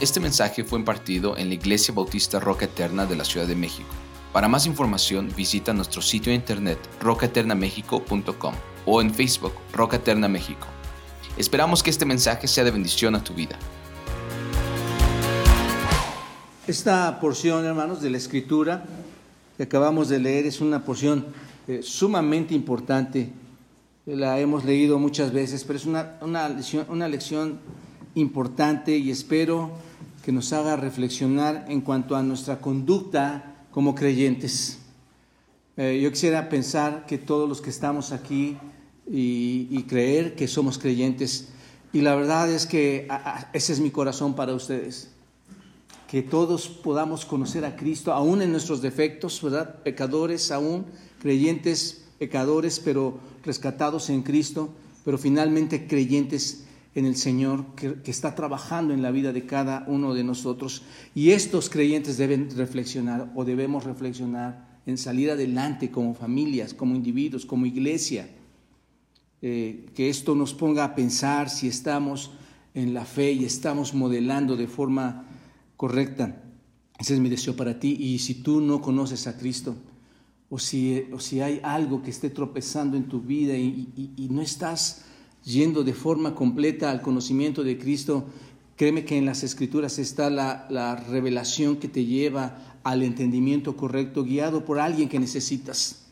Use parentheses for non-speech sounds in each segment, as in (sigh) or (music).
Este mensaje fue impartido en la Iglesia Bautista Roca Eterna de la Ciudad de México. Para más información visita nuestro sitio de internet rocaeternamexico.com o en Facebook Roca Eterna México. Esperamos que este mensaje sea de bendición a tu vida. Esta porción, hermanos, de la escritura que acabamos de leer es una porción eh, sumamente importante. La hemos leído muchas veces, pero es una, una, lección, una lección importante y espero que nos haga reflexionar en cuanto a nuestra conducta como creyentes. Eh, yo quisiera pensar que todos los que estamos aquí y, creer que somos creyentes, y la verdad es que ese es mi corazón para ustedes, que todos podamos conocer a Cristo, aún en nuestros defectos, ¿verdad? Pecadores, aún creyentes, pecadores, pero rescatados en Cristo, pero finalmente creyentes en el Señor que, está trabajando en la vida de cada uno de nosotros. Y estos creyentes deben reflexionar o debemos reflexionar en salir adelante como familias, como individuos, como iglesia. Eh, que esto nos ponga a pensar si estamos en la fe y estamos modelando de forma correcta. Ese es mi deseo para ti. Y si tú no conoces a Cristo, o si, o si hay algo que esté tropezando en tu vida y no estás yendo de forma completa al conocimiento de Cristo, créeme que en las escrituras está la, la, revelación que te lleva al entendimiento correcto, guiado por alguien que necesitas,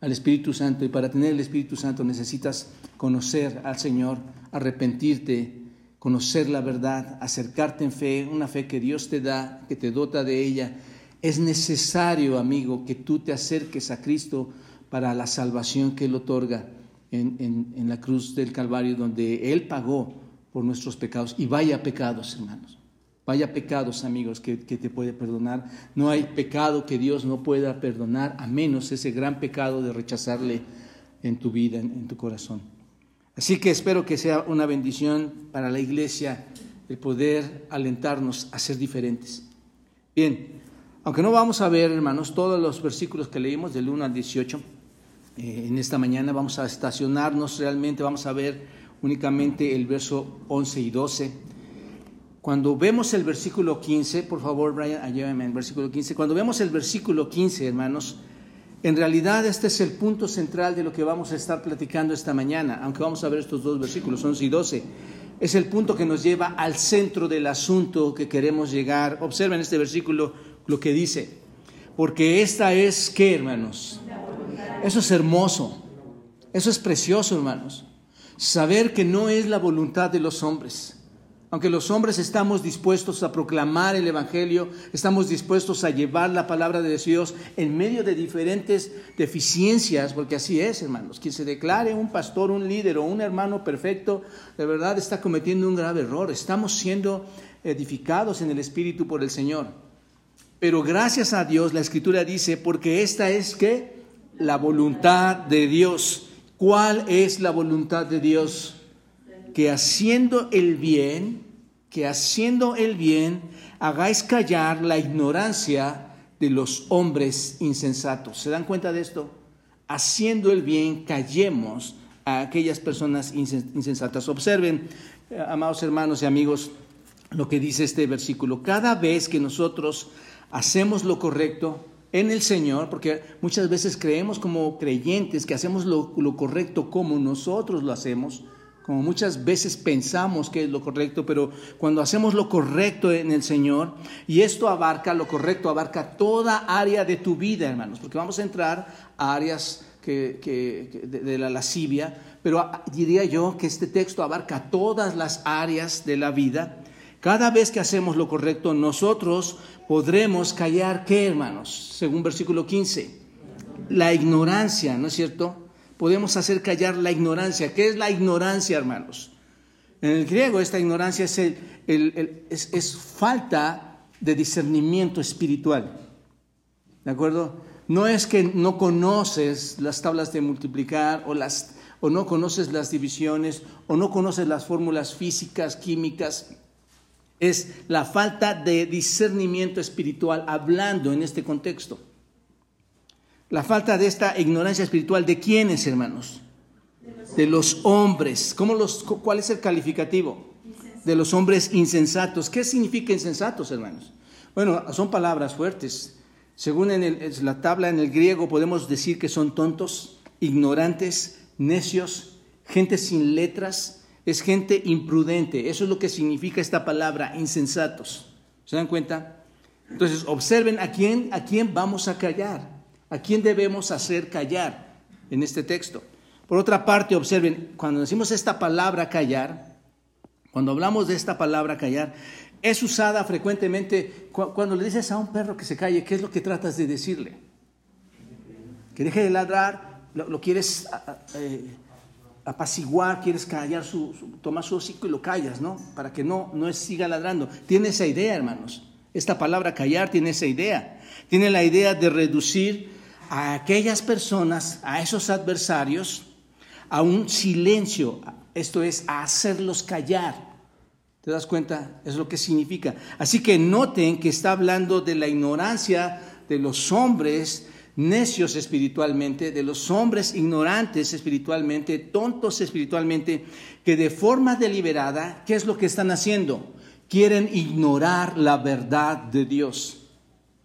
al Espíritu Santo. Y para tener el Espíritu Santo necesitas conocer al Señor, arrepentirte, conocer la verdad, acercarte en fe, una fe que Dios te da, que te dota de ella. Es necesario, amigo, que tú te acerques a Cristo para la salvación que Él otorga en, en, la cruz del Calvario, donde Él pagó por nuestros pecados. Y vaya pecados, hermanos. Vaya pecados, amigos, que, que, te puede perdonar. No hay pecado que Dios no pueda perdonar, a menos ese gran pecado de rechazarle en tu vida, en, en tu corazón. Así que espero que sea una bendición para la iglesia el poder alentarnos a ser diferentes. Bien, aunque no vamos a ver, hermanos, todos los versículos que leímos del 1 al 18, eh, en esta mañana vamos a estacionarnos realmente, vamos a ver únicamente el verso 11 y 12. Cuando vemos el versículo 15, por favor, Brian, ayúdame en versículo 15. Cuando vemos el versículo 15, hermanos, en realidad este es el punto central de lo que vamos a estar platicando esta mañana, aunque vamos a ver estos dos versículos, 11 y 12. Es el punto que nos lleva al centro del asunto que queremos llegar. Observen este versículo lo que dice. Porque esta es, ¿qué, hermanos? Eso es hermoso. Eso es precioso, hermanos. Saber que no es la voluntad de los hombres. Aunque los hombres estamos dispuestos a proclamar el Evangelio, estamos dispuestos a llevar la palabra de Dios en medio de diferentes deficiencias, porque así es, hermanos. Quien se declare un pastor, un líder o un hermano perfecto, de verdad está cometiendo un grave error. Estamos siendo edificados en el Espíritu por el Señor. Pero gracias a Dios, la Escritura dice, porque esta es que la voluntad de Dios. ¿Cuál es la voluntad de Dios? Que haciendo el bien, que haciendo el bien, hagáis callar la ignorancia de los hombres insensatos. ¿Se dan cuenta de esto? Haciendo el bien, callemos a aquellas personas insensatas. Observen, amados hermanos y amigos, lo que dice este versículo. Cada vez que nosotros hacemos lo correcto, en el Señor, porque muchas veces creemos como creyentes que hacemos lo, lo, correcto como nosotros lo hacemos, como muchas veces pensamos que es lo correcto, pero cuando hacemos lo correcto en el Señor, y esto abarca, lo correcto abarca toda área de tu vida, hermanos, porque vamos a entrar a áreas que, que, de, de la lascivia, pero diría yo que este texto abarca todas las áreas de la vida. Cada vez que hacemos lo correcto, nosotros podremos callar, ¿qué hermanos? Según versículo 15, la ignorancia, ¿no es cierto? Podemos hacer callar la ignorancia. ¿Qué es la ignorancia, hermanos? En el griego esta ignorancia es, falta de discernimiento espiritual. ¿De acuerdo? No es que no conoces las tablas de multiplicar o, o no conoces las divisiones o no conoces las fórmulas físicas, químicas, es la falta de discernimiento espiritual hablando en este contexto. La falta de esta ignorancia espiritual de quiénes, hermanos? De los hombres. ¿Cómo los, ¿Cuál es el calificativo? de los hombres insensatos. ¿Qué significa insensatos, hermanos? Bueno, son palabras fuertes. Según en la tabla en el griego podemos decir que son tontos, ignorantes, necios, gente sin letras, es gente imprudente. Eso es lo que significa esta palabra, insensatos. ¿Se dan cuenta? Entonces, observen a quién, a quién vamos a callar, a quién debemos hacer callar en este texto. Por otra parte, observen, cuando decimos esta palabra callar, cuando hablamos de esta palabra callar, es usada frecuentemente cuando le dices a un perro que se calle, ¿qué es lo que tratas de decirle? Que deje de ladrar, lo, quieres eh, apaciguar, quieres callar su, tomar su hocico y lo callas, ¿no? Para que no, no siga ladrando. Tiene esa idea, hermanos. Esta palabra callar tiene esa idea. Tiene la idea de reducir a aquellas personas, a esos adversarios, a un silencio, esto es, a hacerlos callar. ¿Te das cuenta? Es lo que significa. Así que noten que está hablando de la ignorancia de los hombres necios espiritualmente, de los hombres ignorantes espiritualmente, tontos espiritualmente, que de forma deliberada, ¿qué es lo que están haciendo? Quieren ignorar la verdad de Dios.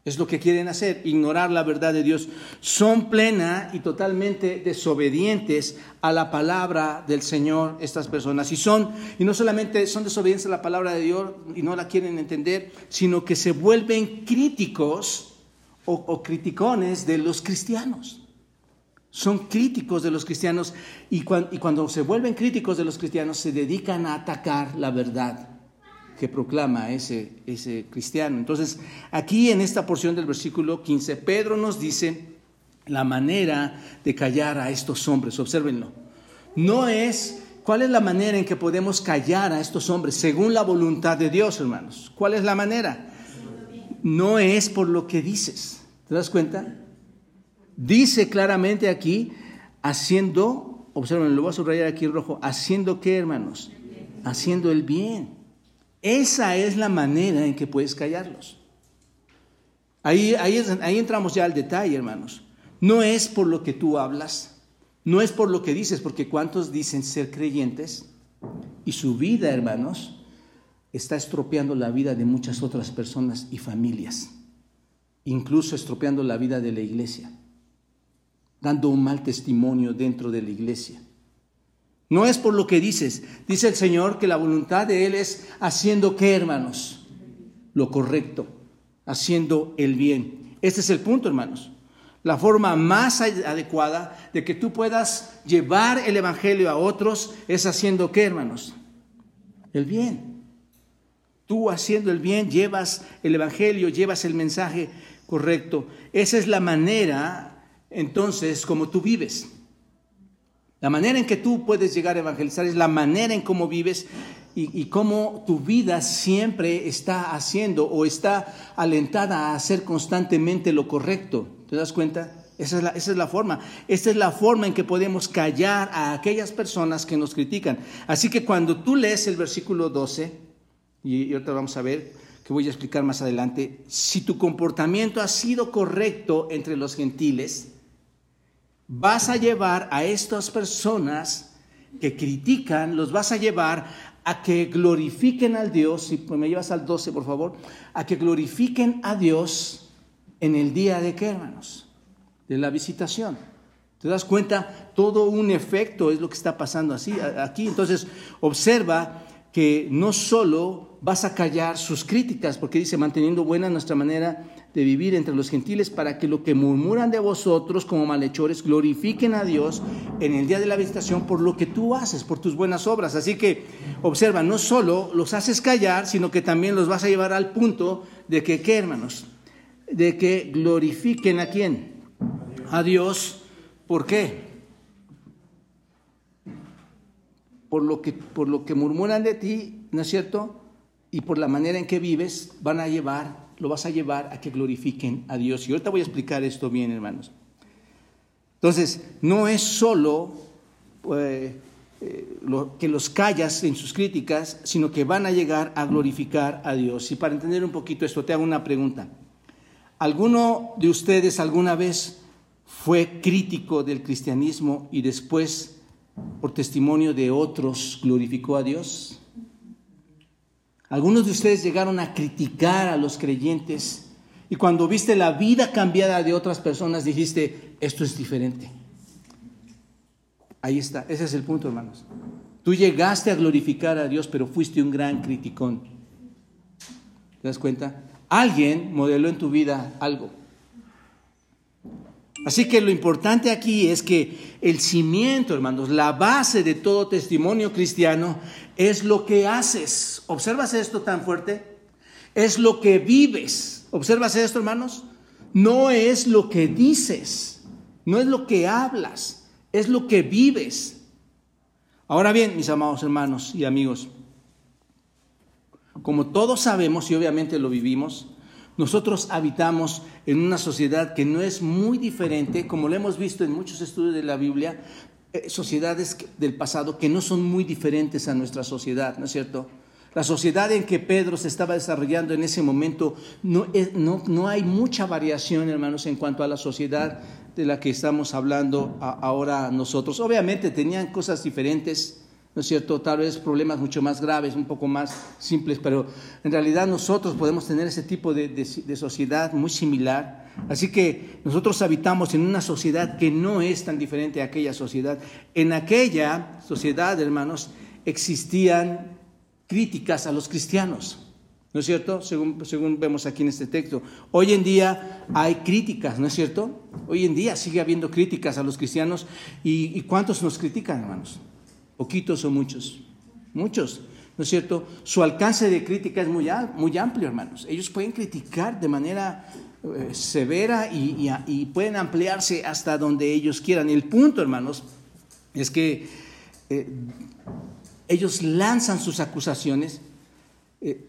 Es lo que quieren hacer, ignorar la verdad de Dios. Son plena y totalmente desobedientes a la palabra del Señor estas personas. Y son, y no solamente son desobedientes a la palabra de Dios y no la quieren entender, sino que se vuelven críticos o, criticones de los cristianos. Son críticos de los cristianos y, y cuando se vuelven críticos de los cristianos se dedican a atacar la verdad que proclama ese, ese cristiano. Entonces, aquí en esta porción del versículo 15, Pedro nos dice la manera de callar a estos hombres. Obsérvenlo. No es cuál es la manera en que podemos callar a estos hombres según la voluntad de Dios, hermanos. ¿Cuál es la manera? No es por lo que dices. ¿Te das cuenta? Dice claramente aquí, haciendo, observen, lo voy a subrayar aquí rojo, haciendo qué, hermanos? Haciendo el bien. Esa es la manera en que puedes callarlos. Ahí, ahí, ahí entramos ya al detalle, hermanos. No es por lo que tú hablas, no es por lo que dices, porque ¿cuántos dicen ser creyentes? Y su vida, hermanos, está estropeando la vida de muchas otras personas y familias, incluso estropeando la vida de la iglesia, dando un mal testimonio dentro de la iglesia. No es por lo que dices, dice el Señor que la voluntad de Él es haciendo qué, hermanos? Lo correcto, haciendo el bien. Este es el punto, hermanos. La forma más adecuada de que tú puedas llevar el Evangelio a otros es haciendo qué, hermanos? El bien. Tú haciendo el bien llevas el Evangelio, llevas el mensaje correcto. Esa es la manera, entonces, como tú vives. La manera en que tú puedes llegar a evangelizar es la manera en cómo vives y, cómo tu vida siempre está haciendo o está alentada a hacer constantemente lo correcto. ¿Te das cuenta? Esa es, la, esa es, la, forma. Esta es la forma en que podemos callar a aquellas personas que nos critican. Así que cuando tú lees el versículo 12, y, ahorita vamos a ver, que voy a explicar más adelante, si tu comportamiento ha sido correcto entre los gentiles, vas a llevar a estas personas que critican, los vas a llevar a que glorifiquen al Dios, si me llevas al 12 por favor, a que glorifiquen a Dios en el día de qué hermanos? De la visitación. ¿Te das cuenta? Todo un efecto es lo que está pasando así, aquí. Entonces, observa que no solo vas a callar sus críticas, porque dice, manteniendo buena nuestra manera de vivir entre los gentiles, para que lo que murmuran de vosotros como malhechores glorifiquen a Dios en el día de la visitación por lo que tú haces, por tus buenas obras. Así que observa, no solo los haces callar, sino que también los vas a llevar al punto de que, ¿qué hermanos? De que glorifiquen a quién? A Dios. ¿Por qué? por lo que, por lo que murmuran de ti, ¿no es cierto? Y por la manera en que vives, van a llevar, lo vas a llevar a que glorifiquen a Dios. Y ahorita voy a explicar esto bien, hermanos. Entonces, no es solo eh, lo, que los callas en sus críticas, sino que van a llegar a glorificar a Dios. Y para entender un poquito esto, te hago una pregunta. ¿Alguno de ustedes alguna vez fue crítico del cristianismo y después por testimonio de otros glorificó a Dios? Algunos de ustedes llegaron a criticar a los creyentes y cuando viste la vida cambiada de otras personas dijiste, esto es diferente. Ahí está, ese es el punto, hermanos. Tú llegaste a glorificar a Dios, pero fuiste un gran criticón. ¿Te das cuenta? Alguien modeló en tu vida algo. Así que lo importante aquí es que el cimiento, hermanos, la base de todo testimonio cristiano es lo que haces. ¿Observas esto tan fuerte? Es lo que vives. ¿Observas esto, hermanos? No es lo que dices, no es lo que hablas, es lo que vives. Ahora bien, mis amados hermanos y amigos, como todos sabemos y obviamente lo vivimos, nosotros habitamos en una sociedad que no es muy diferente, como lo hemos visto en muchos estudios de la Biblia, eh, sociedades del pasado que no son muy diferentes a nuestra sociedad, ¿no es cierto? La sociedad en que Pedro se estaba desarrollando en ese momento, no, no, no hay mucha variación, hermanos, en cuanto a la sociedad de la que estamos hablando ahora nosotros. Obviamente tenían cosas diferentes, ¿no es cierto? Tal vez problemas mucho más graves, un poco más simples, pero en realidad nosotros podemos tener ese tipo de, sociedad muy similar. Así que nosotros habitamos en una sociedad que no es tan diferente a aquella sociedad. En aquella sociedad, hermanos, existían críticas a los cristianos. ¿No es cierto? Según, según, vemos aquí en este texto. Hoy en día hay críticas, ¿no es cierto? Hoy en día sigue habiendo críticas a los cristianos. ¿Y, y cuántos nos critican, hermanos? Poquitos o muchos, muchos, ¿no es cierto? Su alcance de crítica es muy, muy amplio, hermanos. Ellos pueden criticar de manera eh, severa y, pueden ampliarse hasta donde ellos quieran. El punto, hermanos, es que eh, ellos lanzan sus acusaciones eh,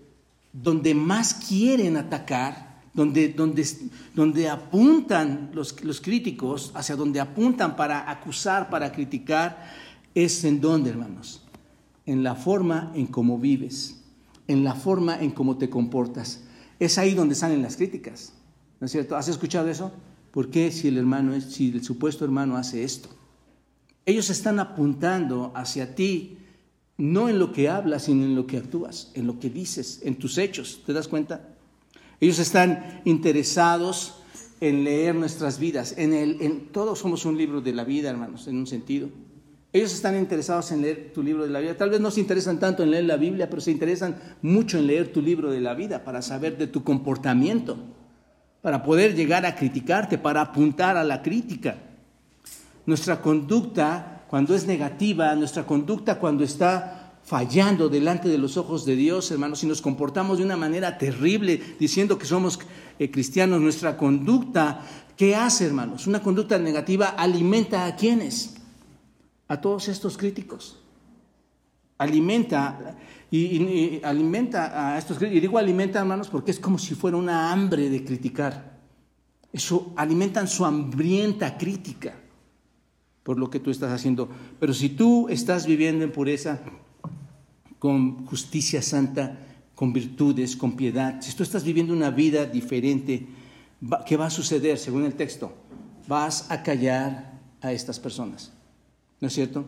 donde más quieren atacar, donde, donde, donde apuntan los, los críticos, hacia donde apuntan para acusar, para criticar, es en dónde, hermanos? En la forma en cómo vives, en la forma en cómo te comportas. Es ahí donde salen las críticas. ¿No es cierto? ¿Has escuchado eso? ¿Por qué si el hermano si el supuesto hermano hace esto? Ellos están apuntando hacia ti, no en lo que hablas, sino en lo que actúas, en lo que dices, en tus hechos. ¿Te das cuenta? Ellos están interesados en leer nuestras vidas. En el, todos somos un libro de la vida, hermanos, en un sentido. Ellos están interesados en leer tu libro de la vida. Tal vez no se interesan tanto en leer la Biblia, pero se interesan mucho en leer tu libro de la vida para saber de tu comportamiento, para poder llegar a criticarte, para apuntar a la crítica. Nuestra conducta, cuando es negativa, nuestra conducta cuando está fallando delante de los ojos de Dios, hermanos, si nos comportamos de una manera terrible, diciendo que somos eh, cristianos, nuestra conducta, ¿qué hace, hermanos? Una conducta negativa alimenta a quienes? A todos estos críticos. Alimenta y, alimenta a estos críticos. Y digo alimenta, hermanos, porque es como si fuera una hambre de criticar. Eso alimentan su hambrienta crítica por lo que tú estás haciendo. Pero si tú estás viviendo en pureza, con justicia santa, con virtudes, con piedad, si tú estás viviendo una vida diferente, ¿qué va a suceder según el texto? Vas a callar a estas personas. ¿No es cierto?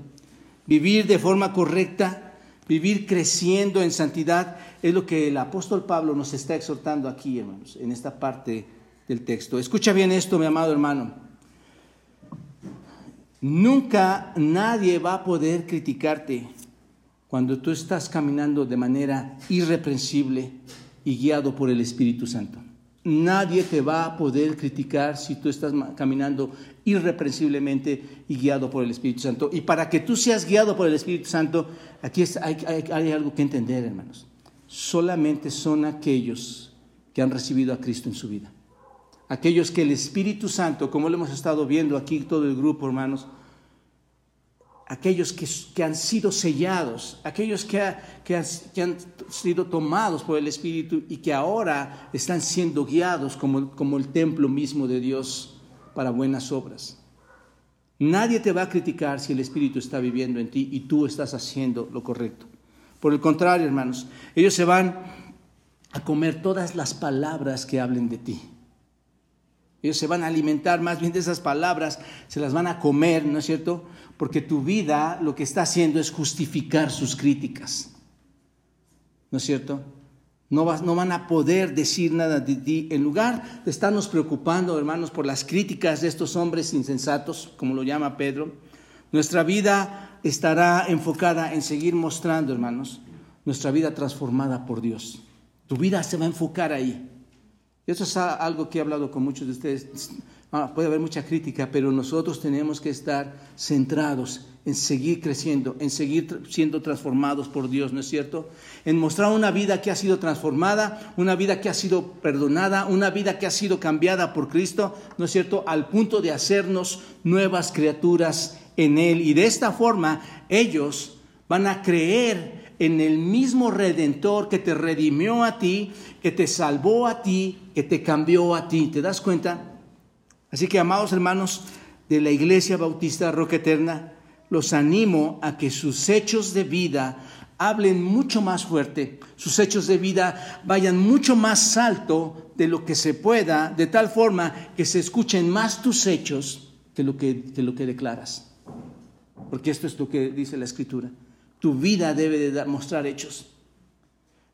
Vivir de forma correcta, vivir creciendo en santidad, es lo que el apóstol Pablo nos está exhortando aquí, hermanos, en esta parte del texto. Escucha bien esto, mi amado hermano. Nunca nadie va a poder criticarte cuando tú estás caminando de manera irreprensible y guiado por el Espíritu Santo. Nadie te va a poder criticar si tú estás caminando irreprensiblemente y guiado por el Espíritu Santo. Y para que tú seas guiado por el Espíritu Santo, aquí hay, algo que entender, hermanos. Solamente son aquellos que han recibido a Cristo en su vida. Aquellos que el Espíritu Santo, como lo hemos estado viendo aquí todo el grupo, hermanos, aquellos que, han sido sellados, aquellos que, han sido tomados por el Espíritu y que ahora están siendo guiados como, como el templo mismo de Dios para buenas obras. Nadie te va a criticar si el Espíritu está viviendo en ti y tú estás haciendo lo correcto. Por el contrario, hermanos, ellos se van a comer todas las palabras que hablen de ti. Ellos se van a alimentar más bien de esas palabras, se las van a comer, ¿no es cierto? Porque tu vida lo que está haciendo es justificar sus críticas. ¿No es cierto? No, van a poder decir nada de ti. En lugar de estarnos preocupando, hermanos, por las críticas de estos hombres insensatos, como lo llama Pedro, nuestra vida estará enfocada en seguir mostrando, hermanos, nuestra vida transformada por Dios. Tu vida se va a enfocar ahí. Eso es algo que he hablado con muchos de ustedes. Ah, puede haber mucha crítica, pero nosotros tenemos que estar centrados en seguir creciendo, en seguir siendo transformados por Dios, ¿no es cierto? En mostrar una vida que ha sido transformada, una vida que ha sido perdonada, una vida que ha sido cambiada por Cristo, ¿no es cierto? Al punto de hacernos nuevas criaturas en Él. Y de esta forma ellos van a creer en el mismo redentor que te redimió a ti, que te salvó a ti, que te cambió a ti. ¿Te das cuenta? Así que, amados hermanos de la Iglesia Bautista Roca Eterna, los animo a que sus hechos de vida hablen mucho más fuerte, sus hechos de vida vayan mucho más alto de lo que se pueda, de tal forma que se escuchen más tus hechos que lo que, declaras. Porque esto es lo que dice la Escritura. Tu vida debe de mostrar hechos.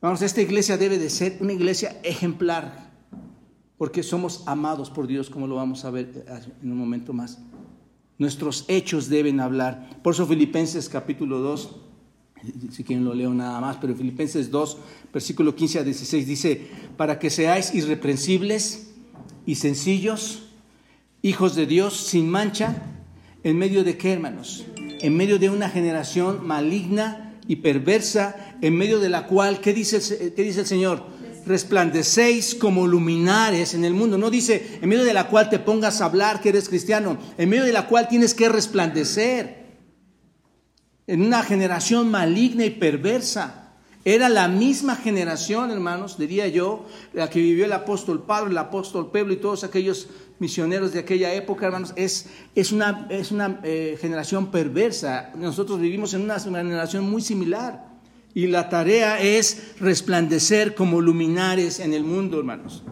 Vamos, esta iglesia debe de ser una iglesia ejemplar, porque somos amados por Dios, como lo vamos a ver en un momento más. Nuestros hechos deben hablar. Por eso Filipenses capítulo 2, si quieren lo leo nada más, pero Filipenses 2, versículo 15 a 16 dice, para que seáis irreprensibles y sencillos, hijos de Dios, sin mancha, en medio de qué, hermanos? En medio de una generación maligna y perversa, en medio de la cual, ¿qué dice, qué dice el Señor? Resplandecéis como luminares en el mundo. No dice en medio de la cual te pongas a hablar que eres cristiano, en medio de la cual tienes que resplandecer. En una generación maligna y perversa. Era la misma generación, hermanos, diría yo, la que vivió el apóstol Pablo, el apóstol Pedro y todos aquellos misioneros de aquella época, hermanos, es, es una, es una eh, generación perversa. Nosotros vivimos en una generación muy similar. Y la tarea es resplandecer como luminares en el mundo, hermanos.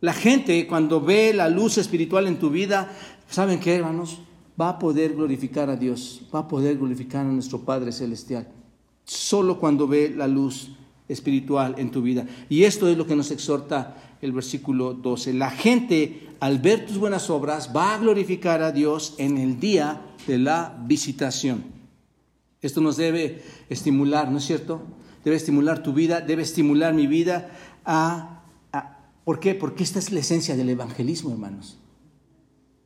La gente cuando ve la luz espiritual en tu vida, ¿saben qué, hermanos? Va a poder glorificar a Dios, va a poder glorificar a nuestro Padre Celestial. Solo cuando ve la luz espiritual en tu vida. Y esto es lo que nos exhorta el versículo 12. La gente, al ver tus buenas obras, va a glorificar a Dios en el día de la visitación. Esto nos debe estimular, ¿no es cierto? Debe estimular tu vida, debe estimular mi vida a, ¿Por qué? Porque esta es la esencia del evangelismo, hermanos.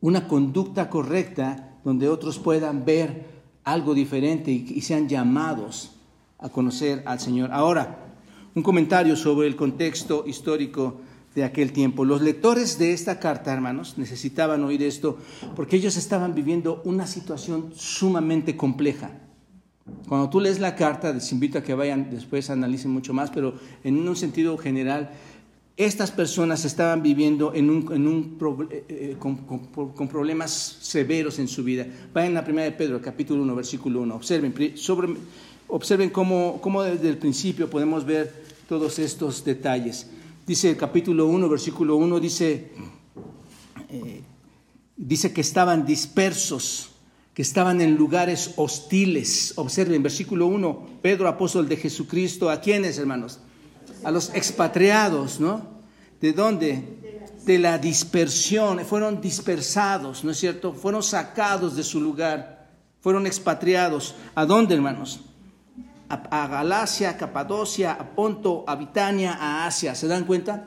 Una conducta correcta donde otros puedan ver algo diferente y, sean llamados a conocer al Señor. Ahora, un comentario sobre el contexto histórico de aquel tiempo. Los lectores de esta carta, hermanos, necesitaban oír esto porque ellos estaban viviendo una situación sumamente compleja. Cuando tú lees la carta, les invito a que vayan después, analicen mucho más, pero en un sentido general, estas personas estaban viviendo en un, eh, eh, con, problemas severos en su vida. Vayan a la primera de Pedro, capítulo 1, versículo 1. Observen, observen cómo, cómo, desde el principio podemos ver todos estos detalles. Dice el capítulo 1, versículo 1, dice, eh, dice que estaban dispersos que estaban en lugares hostiles. Observen, versículo 1, Pedro, apóstol de Jesucristo, ¿a quiénes, hermanos? A los expatriados, ¿no? ¿De dónde? De la dispersión, fueron dispersados, ¿no es cierto? Fueron sacados de su lugar, fueron expatriados. ¿A dónde, hermanos? A, a Galacia, a Capadocia, a Ponto, a Bitania, a Asia. ¿Se dan cuenta?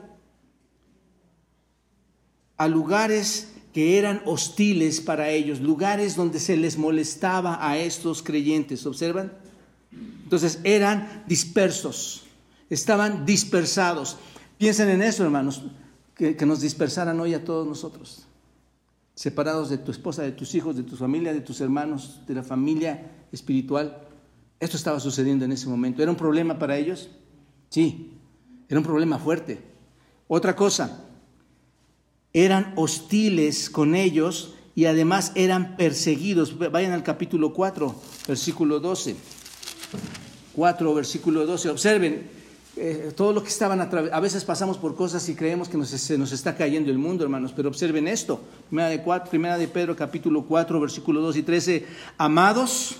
A lugares que eran hostiles para ellos, lugares donde se les molestaba a estos creyentes. ¿Observan? Entonces eran dispersos, estaban dispersados. Piensen en eso, hermanos, que, nos dispersaran hoy a todos nosotros, separados de tu esposa, de tus hijos, de tu familia, de tus hermanos, de la familia espiritual. Esto estaba sucediendo en ese momento. ¿Era un problema para ellos? Sí, era un problema fuerte. Otra cosa, eran hostiles con ellos y además eran perseguidos. Vayan al capítulo 4, versículo 12. 4, versículo 12. Observen eh, todo lo que estaban a A veces pasamos por cosas y creemos que nos, se nos está cayendo el mundo, hermanos, pero observen esto. Primera de, primera de Pedro, capítulo 4, versículo 2 y 13. Amados,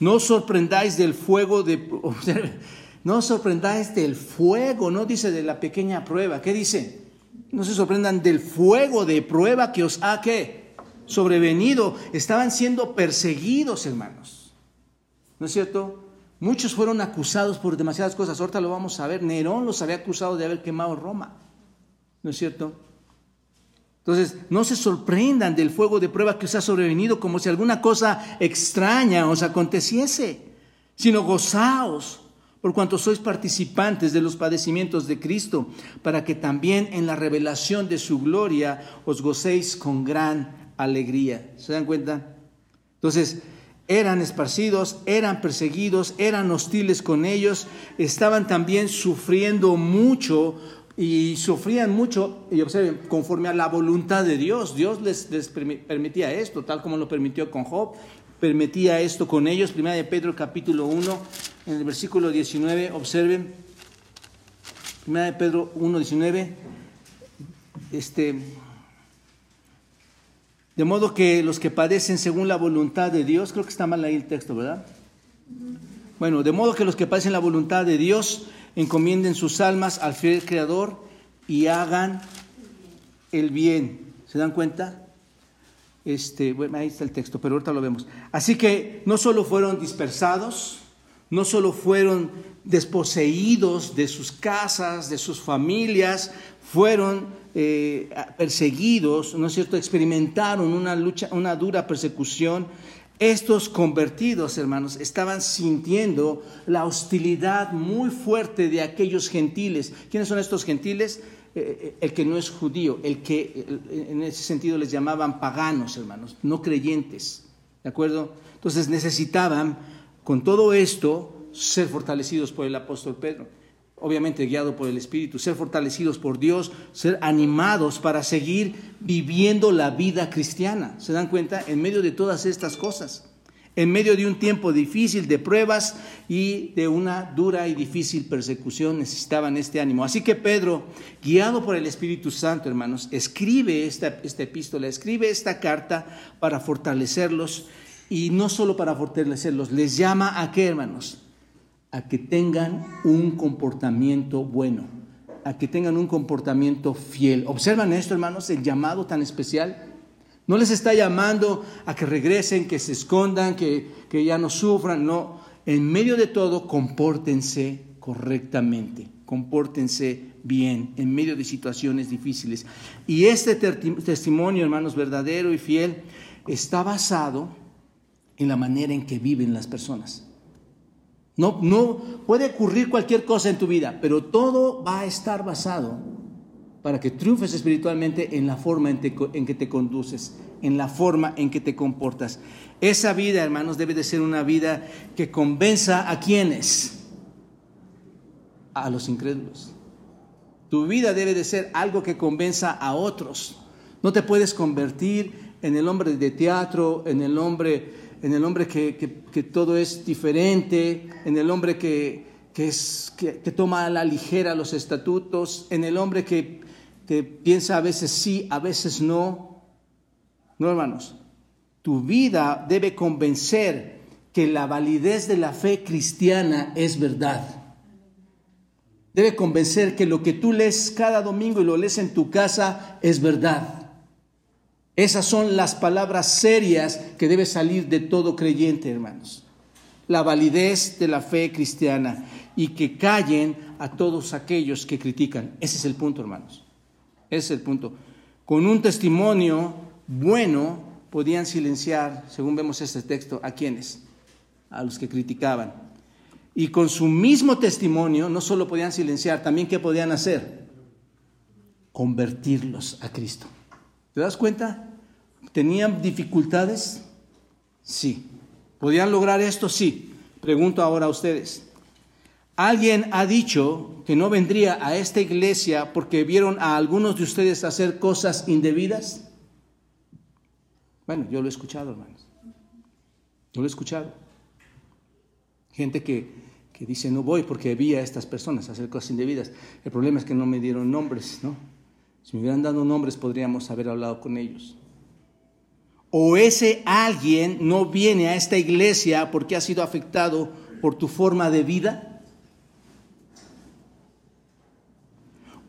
no sorprendáis del fuego de... (laughs) No os sorprendáis del fuego, no dice de la pequeña prueba. ¿Qué dice? No se sorprendan del fuego de prueba que os ha ¿qué? sobrevenido. Estaban siendo perseguidos, hermanos. ¿No es cierto? Muchos fueron acusados por demasiadas cosas. Ahorita lo vamos a ver. Nerón los había acusado de haber quemado Roma. ¿No es cierto? Entonces, no se sorprendan del fuego de prueba que os ha sobrevenido como si alguna cosa extraña os aconteciese, sino gozaos por cuanto sois participantes de los padecimientos de Cristo, para que también en la revelación de su gloria os gocéis con gran alegría. ¿Se dan cuenta? Entonces, eran esparcidos, eran perseguidos, eran hostiles con ellos, estaban también sufriendo mucho y sufrían mucho, y observen, conforme a la voluntad de Dios. Dios les, permitía esto, tal como lo permitió con Job, permitía esto con ellos. Primera de Pedro capítulo 1, en el versículo 19, observen. Primera de Pedro 1, 19. Este, de modo que los que padecen según la voluntad de Dios, creo que está mal ahí el texto, ¿verdad? Bueno, de modo que los que padecen la voluntad de Dios, encomienden sus almas al fiel Creador y hagan el bien. ¿Se dan cuenta? Este, bueno, ahí está el texto, pero ahorita lo vemos. Así que no solo fueron dispersados, no solo fueron desposeídos de sus casas, de sus familias, fueron eh, perseguidos, ¿no es cierto? Experimentaron una lucha, una dura persecución estos convertidos, hermanos, estaban sintiendo la hostilidad muy fuerte de aquellos gentiles. ¿Quiénes son estos gentiles? Eh, eh, el que no es judío, el que en ese sentido les llamaban paganos, hermanos, no creyentes. ¿De acuerdo? Entonces necesitaban, con todo esto, ser fortalecidos por el apóstol Pedro obviamente guiado por el Espíritu, ser fortalecidos por Dios, ser animados para seguir viviendo la vida cristiana. ¿Se dan cuenta? En medio de todas estas cosas, en medio de un tiempo difícil de pruebas y de una dura y difícil persecución, necesitaban este ánimo. Así que Pedro, guiado por el Espíritu Santo, hermanos, escribe esta, esta epístola, escribe esta carta para fortalecerlos y no solo para fortalecerlos, les llama a qué, hermanos? a que tengan un comportamiento bueno, a que tengan un comportamiento fiel. ¿Observan esto, hermanos? El llamado tan especial. No les está llamando a que regresen, que se escondan, que, que ya no sufran. No, en medio de todo, compórtense correctamente, compórtense bien en medio de situaciones difíciles. Y este testimonio, hermanos, verdadero y fiel, está basado en la manera en que viven las personas. No, no puede ocurrir cualquier cosa en tu vida, pero todo va a estar basado para que triunfes espiritualmente en la forma en, en, que te conduces, en la forma en que te comportas. Esa vida, hermanos, debe de ser una vida que convenza a quienes, a los incrédulos. Tu vida debe de ser algo que convenza a otros. No te puedes convertir en el hombre de teatro, en el hombre en el hombre que, todo es diferente, en el hombre que, es, que, toma a la ligera los estatutos, en el hombre que, piensa a veces sí, a veces no. No, hermanos, tu vida debe convencer que la validez de la fe cristiana es verdad. Debe convencer que lo que tú lees cada domingo y lo lees en tu casa es verdad. Esas son las palabras serias que debe salir de todo creyente, hermanos. La validez de la fe cristiana y que callen a todos aquellos que critican. Ese es el punto, hermanos. Ese es el punto. Con un testimonio bueno podían silenciar, según vemos este texto, a quienes, a los que criticaban. Y con su mismo testimonio no solo podían silenciar, también qué podían hacer? Convertirlos a Cristo. ¿Te das cuenta? ¿Tenían dificultades? Sí. ¿Podían lograr esto? Sí. Pregunto ahora a ustedes. ¿Alguien ha dicho que no vendría a esta iglesia porque vieron a algunos de ustedes hacer cosas indebidas? Bueno, yo lo he escuchado, hermanos. Yo lo he escuchado. Gente que, que dice, no voy porque vi a estas personas hacer cosas indebidas. El problema es que no me dieron nombres, ¿no? Si me hubieran dado nombres, podríamos haber hablado con ellos. O ese alguien no viene a esta iglesia porque ha sido afectado por tu forma de vida.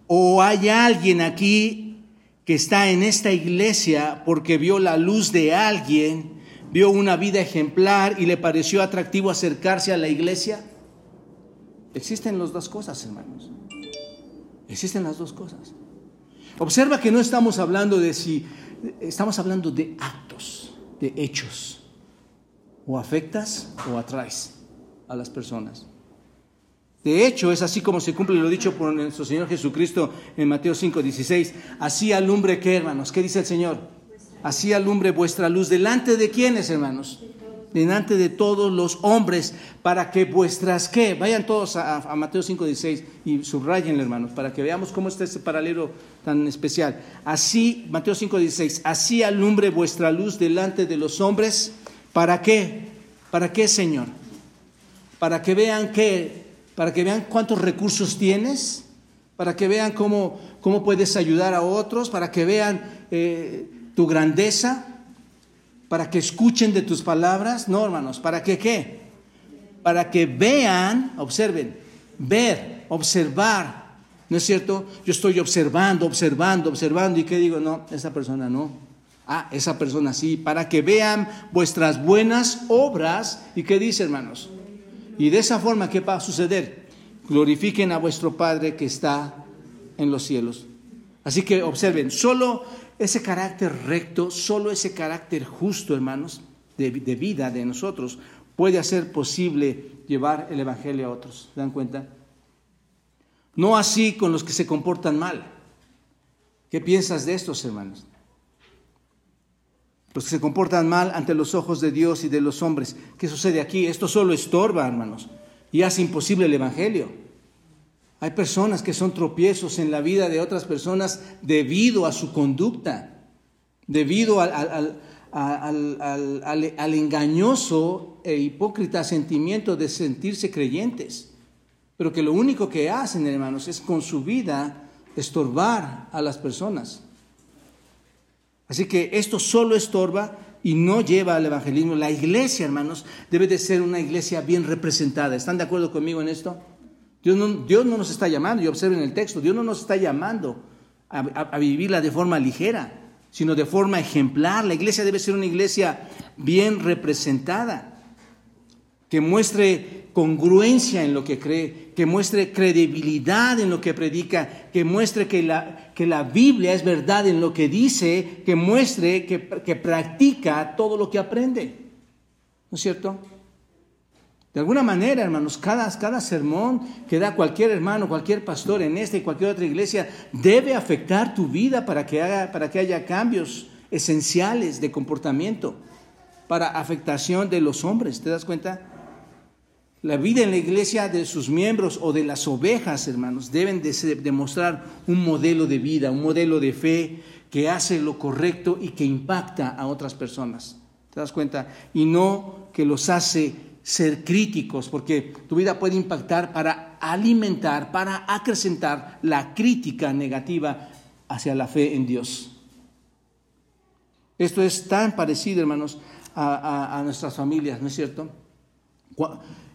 ¿O hay alguien aquí que está en esta iglesia porque vio la luz de alguien, vio una vida ejemplar y le pareció atractivo acercarse a la iglesia? Existen las dos cosas, hermanos. Existen las dos cosas. Observa que no estamos hablando de si, estamos hablando de actos, de hechos. O afectas o atraes a las personas. De hecho, es así como se cumple lo dicho por nuestro Señor Jesucristo en Mateo 5:16. Así alumbre que, hermanos, ¿qué dice el Señor? Así alumbre vuestra luz. ¿Delante de quiénes, hermanos? Delante de todos los hombres, para que vuestras qué, vayan todos a, Mateo 5.16 y subrayen, hermanos, para que veamos cómo está ese paralelo tan especial. Así, Mateo 5.16, así alumbre vuestra luz delante de los hombres, ¿para qué? ¿Para qué, Señor? Para que vean qué, para que vean cuántos recursos tienes, para que vean cómo, cómo puedes ayudar a otros, para que vean eh, tu grandeza, para que escuchen de tus palabras, no hermanos, ¿para que qué? Para que vean, observen, ver, observar, ¿no es cierto? Yo estoy observando, observando, observando y qué digo, no, esa persona no. Ah, esa persona sí, para que vean vuestras buenas obras y qué dice hermanos. Y de esa forma, ¿qué va a suceder? Glorifiquen a vuestro Padre que está en los cielos. Así que observen, solo ese carácter recto, solo ese carácter justo, hermanos, de, vida de nosotros, puede hacer posible llevar el Evangelio a otros. ¿Se dan cuenta? No así con los que se comportan mal. ¿Qué piensas de estos, hermanos? Los que se comportan mal ante los ojos de Dios y de los hombres. ¿Qué sucede aquí? Esto solo estorba, hermanos, y hace imposible el Evangelio. Hay personas que son tropiezos en la vida de otras personas debido a su conducta, debido al, engañoso e hipócrita sentimiento de sentirse creyentes, pero que lo único que hacen, hermanos, es con su vida estorbar a las personas. Así que esto solo estorba y no lleva al evangelismo. La iglesia, hermanos, debe de ser una iglesia bien representada. ¿Están de acuerdo conmigo en esto? Dios no, nos está llamando, y observen el texto, Dios no nos está llamando a, vivirla de forma ligera, sino de forma ejemplar. La iglesia debe ser una iglesia bien representada, que muestre congruencia en lo que cree, que muestre credibilidad en lo que predica, que muestre que la, que la Biblia es verdad en lo que dice, que muestre que, que practica todo lo que aprende. ¿No es cierto? De alguna manera, hermanos, cada, cada sermón que da cualquier hermano, cualquier pastor en esta y cualquier otra iglesia debe afectar tu vida para que, haga, para que haya cambios esenciales de comportamiento, para afectación de los hombres. ¿Te das cuenta? La vida en la iglesia de sus miembros o de las ovejas, hermanos, deben de demostrar un modelo de vida, un modelo de fe que hace lo correcto y que impacta a otras personas. ¿Te das cuenta? Y no que los hace ser críticos, porque tu vida puede impactar para alimentar, para acrecentar la crítica negativa hacia la fe en Dios. Esto es tan parecido, hermanos, a, nuestras familias, ¿no es cierto?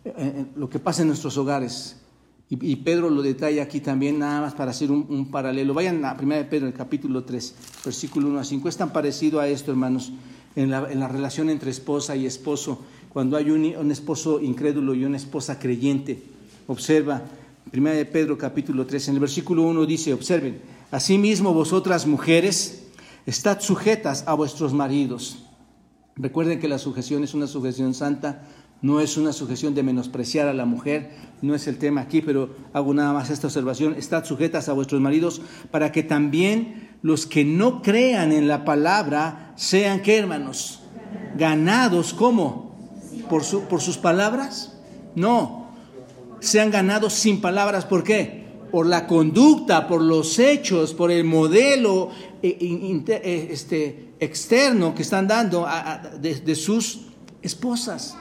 Eh, eh, lo que pasa en nuestros hogares. Y, Pedro lo detalla aquí también, nada más para hacer un, paralelo. Vayan a 1 Pedro, el capítulo 3, versículo 1 a 5. Es tan parecido a esto, hermanos, en la, en la relación entre esposa y esposo cuando hay un, esposo incrédulo y una esposa creyente. Observa, 1 Pedro capítulo 3, en el versículo 1 dice, observen, asimismo vosotras mujeres, estad sujetas a vuestros maridos. Recuerden que la sujeción es una sujeción santa, no es una sujeción de menospreciar a la mujer, no es el tema aquí, pero hago nada más esta observación, estad sujetas a vuestros maridos para que también los que no crean en la palabra sean, ¿qué hermanos? Ganados, ¿cómo? Por, por sus palabras? No, se han ganado sin palabras. ¿Por qué? Por la conducta, por los hechos, por el modelo eh, eh, este, externo que están dando de, sus esposas.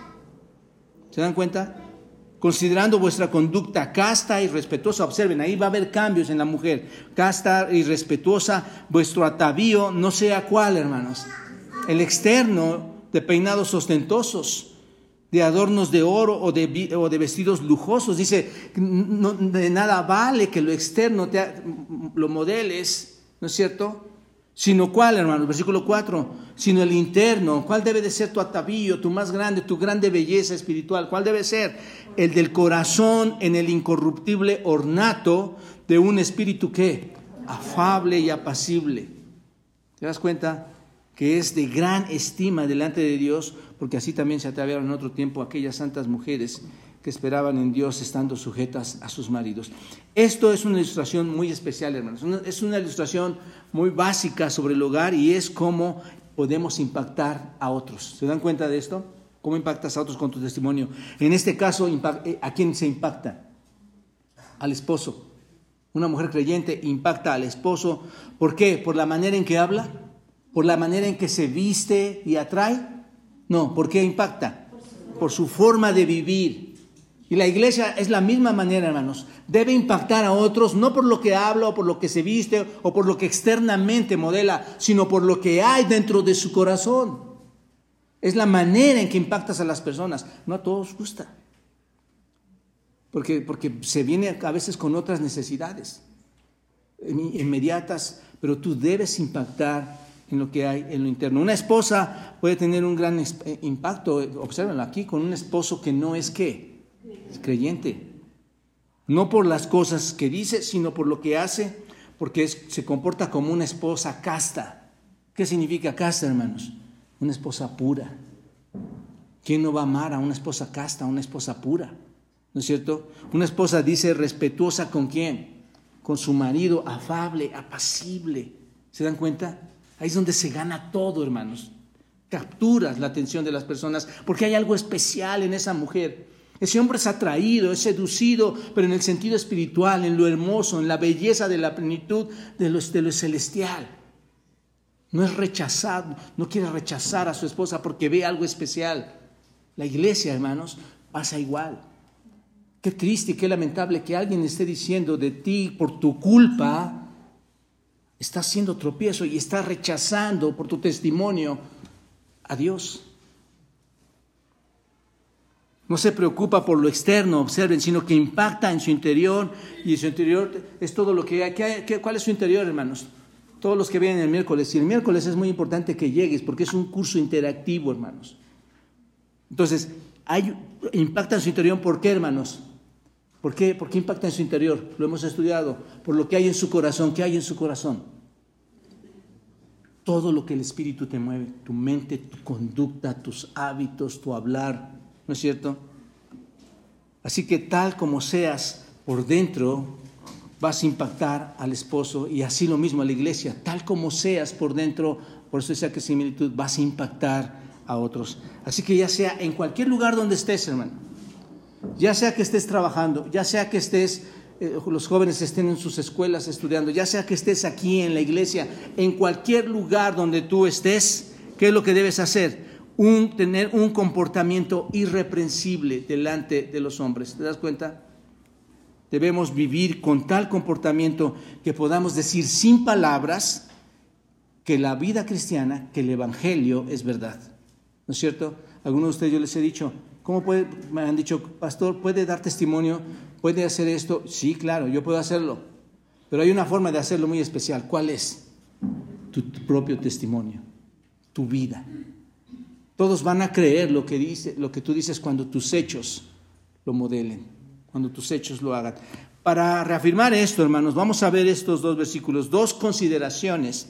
¿Se dan cuenta? Considerando vuestra conducta casta y respetuosa, observen, ahí va a haber cambios en la mujer. Casta y respetuosa, vuestro atavío no sea cuál, hermanos. El externo de peinados ostentosos de adornos de oro o de, o de vestidos lujosos. Dice, no, de nada vale que lo externo te, lo modeles, ¿no es cierto? Sino cuál, hermano, versículo 4, sino el interno. ¿Cuál debe de ser tu atavío, tu más grande, tu grande belleza espiritual? ¿Cuál debe ser? El del corazón en el incorruptible ornato de un espíritu que afable y apacible. ¿Te das cuenta? Que es de gran estima delante de Dios, porque así también se atrevieron en otro tiempo aquellas santas mujeres que esperaban en Dios estando sujetas a sus maridos. Esto es una ilustración muy especial, hermanos. Es una ilustración muy básica sobre el hogar y es cómo podemos impactar a otros. ¿Se dan cuenta de esto? ¿Cómo impactas a otros con tu testimonio? En este caso, eh, ¿a quién se impacta? Al esposo. Una mujer creyente impacta al esposo. ¿Por qué? ¿Por la manera en que habla? ¿Por la manera en que se viste y atrae? No, ¿por qué impacta? Por su forma de vivir. Y la iglesia es la misma manera, hermanos. Debe impactar a otros no por lo que habla o por lo que se viste o por lo que externamente modela, sino por lo que hay dentro de su corazón. Es la manera en que impactas a las personas. No a todos gusta porque, porque se viene a veces con otras necesidades inmediatas, pero tú debes impactar en lo que hay en lo interno. Una esposa puede tener un gran eh, impacto, observenlo aquí, con un esposo que no es qué, creyente. No por las cosas que dice, sino por lo que hace, porque se comporta como una esposa casta. ¿Qué significa casta, hermanos? Una esposa pura. ¿Quién no va a amar a una esposa casta, a una esposa pura? ¿No es cierto? Una esposa dice respetuosa con quién? Con su marido, afable, apacible. ¿Se dan cuenta? Ahí es donde se gana todo, hermanos. Capturas la atención de las personas porque hay algo especial en esa mujer. Ese hombre es atraído, es seducido, pero en el sentido espiritual, en lo hermoso, en la belleza de la plenitud de lo, de lo celestial. No es rechazado, no quiere rechazar a su esposa porque ve algo especial. La iglesia, hermanos, pasa igual. Qué triste y qué lamentable que alguien esté diciendo de ti por tu culpa, está haciendo tropiezo y está rechazando por tu testimonio a Dios. No se preocupa por lo externo, observen, sino que impacta en su interior y su interior es todo lo que hay. ¿Cuál es su interior, hermanos? Todos los que vienen el miércoles. Y el miércoles es muy importante que llegues porque es un curso interactivo, hermanos. Entonces, hay, impacta en su interior, ¿por qué, hermanos? ¿Por qué? ¿Por qué impacta en su interior? Lo hemos estudiado. Por lo que hay en su corazón. ¿Qué hay en su corazón? Todo lo que el Espíritu te mueve. Tu mente, tu conducta, tus hábitos, tu hablar. ¿No es cierto? Así que tal como seas por dentro, vas a impactar al esposo y así lo mismo a la iglesia. Tal como seas por dentro, por eso esa que similitud, vas a impactar a otros. Así que ya sea en cualquier lugar donde estés, hermano, ya sea que estés trabajando, ya sea que estés, eh, los jóvenes estén en sus escuelas estudiando, ya sea que estés aquí en la iglesia, en cualquier lugar donde tú estés, ¿qué es lo que debes hacer? Tener un comportamiento irreprensible delante de los hombres. ¿Te das cuenta? Debemos vivir con tal comportamiento que podamos decir sin palabras que la vida cristiana, que el Evangelio es verdad. ¿No es cierto? Algunos de ustedes yo les he dicho, ¿cómo puede, me han dicho, pastor, puede dar testimonio, puede hacer esto? Sí, claro, yo puedo hacerlo. Pero hay una forma de hacerlo muy especial. ¿Cuál es? Tu, propio testimonio, tu vida. Todos van a creer lo que, dice, lo que tú dices cuando tus hechos lo modelen, cuando tus hechos lo hagan. Para reafirmar esto, hermanos, vamos a ver estos dos versículos, dos consideraciones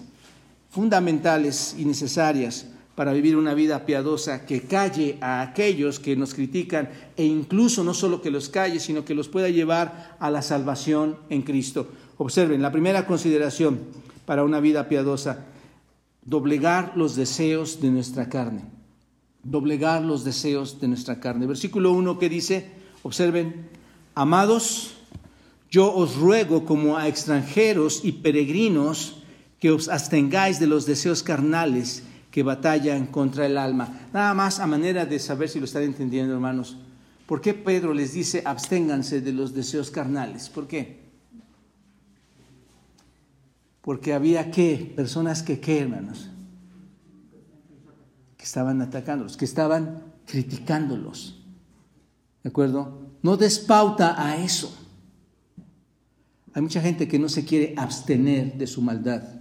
fundamentales y necesarias para vivir una vida piadosa que calle a aquellos que nos critican e incluso no solo que los calle, sino que los pueda llevar a la salvación en Cristo. Observen, la primera consideración para una vida piadosa, doblegar los deseos de nuestra carne. Doblegar los deseos de nuestra carne. Versículo 1 que dice, observen, amados, yo os ruego como a extranjeros y peregrinos que os abstengáis de los deseos carnales que batallan contra el alma. Nada más a manera de saber si lo están entendiendo, hermanos. ¿Por qué Pedro les dice absténganse de los deseos carnales? ¿Por qué? Porque había qué? Personas que qué, hermanos? Que estaban atacándolos, que estaban criticándolos. ¿De acuerdo? No despauta a eso. Hay mucha gente que no se quiere abstener de su maldad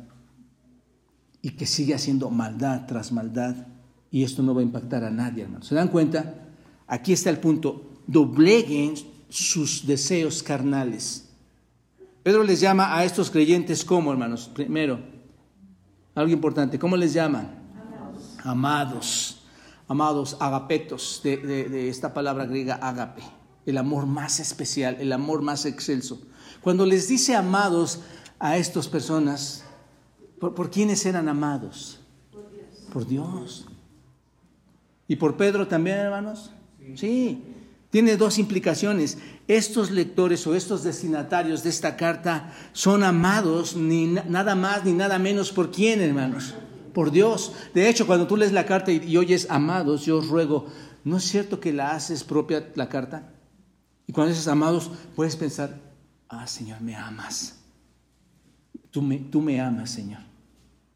y que sigue haciendo maldad tras maldad y esto no va a impactar a nadie, hermanos. ¿Se dan cuenta? Aquí está el punto. Dobleguen sus deseos carnales. Pedro les llama a estos creyentes como, hermanos. Primero, algo importante. ¿Cómo les llaman? Amados. Amados, agapetos, de, de esta palabra griega agape. El amor más especial, el amor más excelso. Cuando les dice amados a estas personas, ¿por, quiénes eran amados? Por Dios. Por Dios. ¿Y por Pedro también, hermanos? sí. Tiene dos implicaciones. Estos lectores o estos destinatarios de esta carta son amados ni nada más ni nada menos por quién, hermanos? Por Dios. De hecho, cuando tú lees la carta y, y oyes amados, yo os ruego, ¿no es cierto que la haces propia la carta? Y cuando dices amados, puedes pensar, ah, Señor, me amas. Tú me, amas, Señor.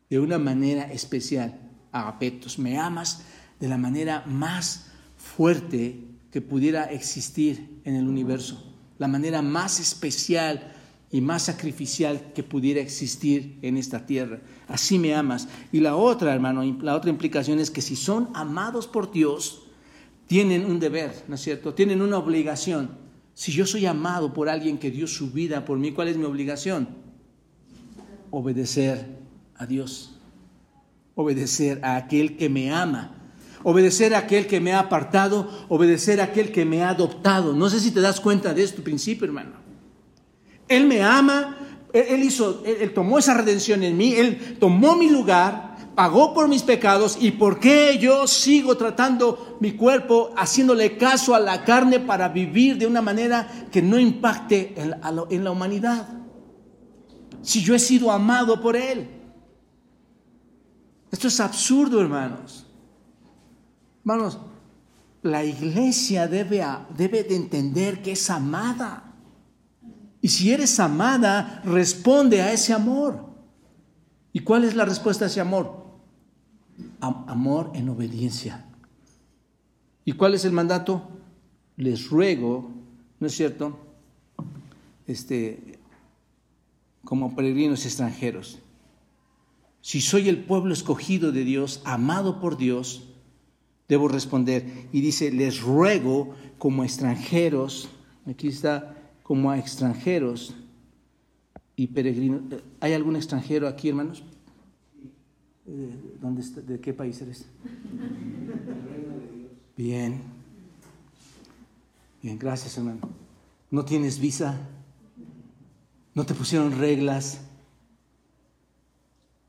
De una manera especial, agapetos, me amas de la manera más fuerte que pudiera existir en el universo, la manera más especial y más sacrificial que pudiera existir en esta tierra. Así me amas. Y la otra, hermano, la otra implicación es que si son amados por Dios, tienen un deber, ¿no es cierto? Tienen una obligación. Si yo soy amado por alguien que dio su vida por mí, ¿cuál es mi obligación? Obedecer a Dios. Obedecer a aquel que me ama. Obedecer a aquel que me ha apartado. Obedecer a aquel que me ha adoptado. No sé si te das cuenta de este principio, hermano. Él me ama. Él, hizo, él tomó esa redención en mí. Él tomó mi lugar pagó por mis pecados y por qué yo sigo tratando mi cuerpo, haciéndole caso a la carne para vivir de una manera que no impacte en la humanidad. Si yo he sido amado por Él. Esto es absurdo, hermanos. Hermanos, la iglesia debe, de entender que es amada. Y si eres amada, responde a ese amor. ¿Y cuál es la respuesta a ese amor? Amor en obediencia. ¿Y cuál es el mandato? Les ruego, ¿no es cierto? Este, como peregrinos extranjeros. Si soy el pueblo escogido de Dios, amado por Dios, debo responder. Y dice, les ruego como extranjeros, aquí está, como a extranjeros, y peregrinos. ¿Hay algún extranjero aquí, hermanos? Eh, ¿Dónde ¿De qué país eres? Bien. Bien, gracias, hermano. ¿No tienes visa? ¿No te pusieron reglas?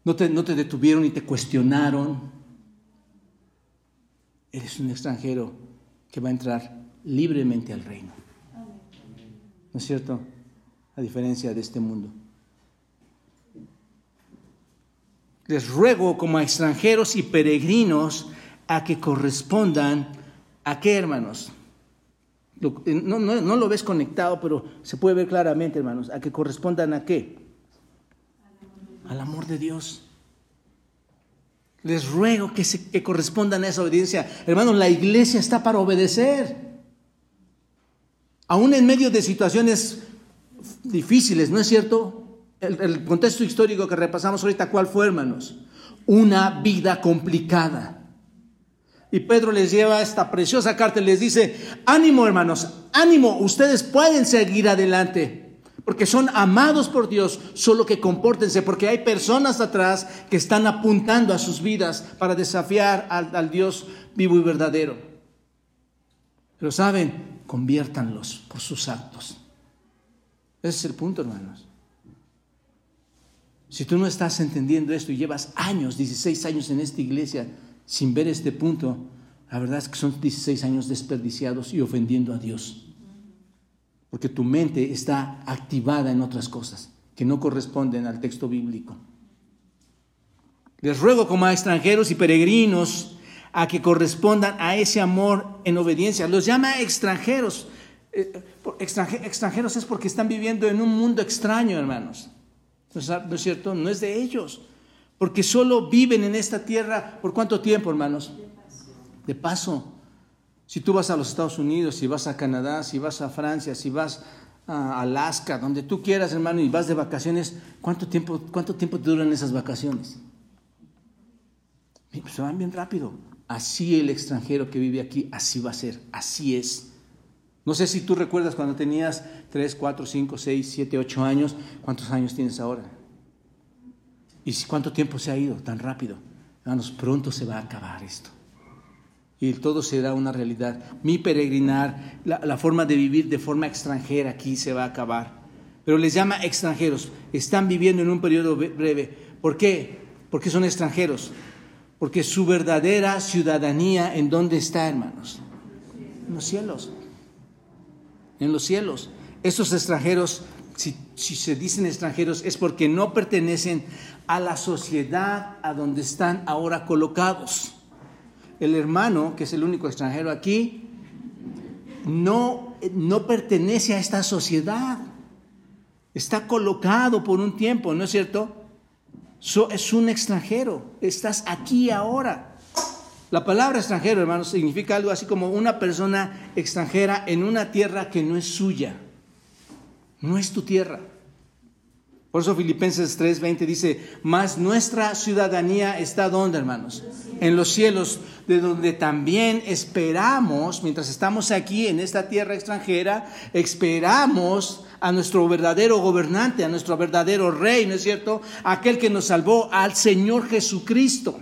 ¿No te, no te detuvieron y te cuestionaron? Eres un extranjero que va a entrar libremente al reino. ¿No es cierto? A diferencia de este mundo. les ruego como a extranjeros y peregrinos a que correspondan a qué, hermanos. Eh, no, no, lo ves conectado, pero se puede ver claramente, hermanos, a que correspondan a qué. Al amor de Dios. Les ruego que, se, que correspondan a esa obediencia. Hermanos, la iglesia está para obedecer. Aún en medio de situaciones difíciles, ¿no es cierto? el, contexto histórico que repasamos ahorita, ¿cuál fue, hermanos? Una vida complicada. Y Pedro les lleva esta preciosa carta y les dice, ánimo hermanos, ánimo, ustedes pueden seguir adelante, porque son amados por Dios, solo que compórtense, porque hay personas atrás que están apuntando a sus vidas para desafiar al, Dios vivo y verdadero. Pero saben, conviértanlos por sus actos. Ese es el punto, hermanos. Si tú no estás entendiendo esto y llevas años, 16 años en esta iglesia sin ver este punto, la verdad es que son 16 años desperdiciados y ofendiendo a Dios. Porque tu mente está activada en otras cosas que no corresponden al texto bíblico. Les ruego como a extranjeros y peregrinos a que correspondan a ese amor en obediencia. Los llama extranjeros. Eh, extranjeros es porque están viviendo en un mundo extraño, hermanos. ¿No es cierto? No es de ellos. Porque solo viven en esta tierra por cuánto tiempo, hermanos? De paso. Si tú vas a los Estados Unidos, si vas a Canadá, si vas a Francia, si vas a Alaska, donde tú quieras, hermano, y vas de vacaciones, ¿cuánto tiempo, cuánto tiempo te duran esas vacaciones? Pues se van bien rápido. Así el extranjero que vive aquí, así va a ser, así es. No sé si tú recuerdas cuando tenías 3, 4, 5, 6, 7, 8 años, ¿cuántos años tienes ahora? ¿Y cuánto tiempo se ha ido tan rápido? Hermanos, pronto se va a acabar esto y todo será una realidad. Mi peregrinar, la, forma de vivir de forma extranjera aquí se va a acabar. Pero les llama extranjeros. Están viviendo en un periodo breve. ¿Por qué? Porque son extranjeros. Porque su verdadera ciudadanía, ¿en dónde está, hermanos? En los cielos. En los cielos. Esos extranjeros, si, se dicen extranjeros, es porque no pertenecen a la sociedad a donde están ahora colocados el hermano, que es el único extranjero aquí, no, no pertenece a esta sociedad. Está colocado por un tiempo, ¿no es cierto? es un extranjero. Estás aquí ahora. La palabra extranjero, hermanos, significa algo así como una persona extranjera en una tierra que no es suya. No es tu tierra. Por eso Filipenses 3:20 dice, mas nuestra ciudadanía está donde, hermanos? En los cielos, de donde también esperamos, mientras estamos aquí en esta tierra extranjera, esperamos a nuestro verdadero gobernante, a nuestro verdadero rey, ¿no es cierto? Aquel que nos salvó, al Señor Jesucristo.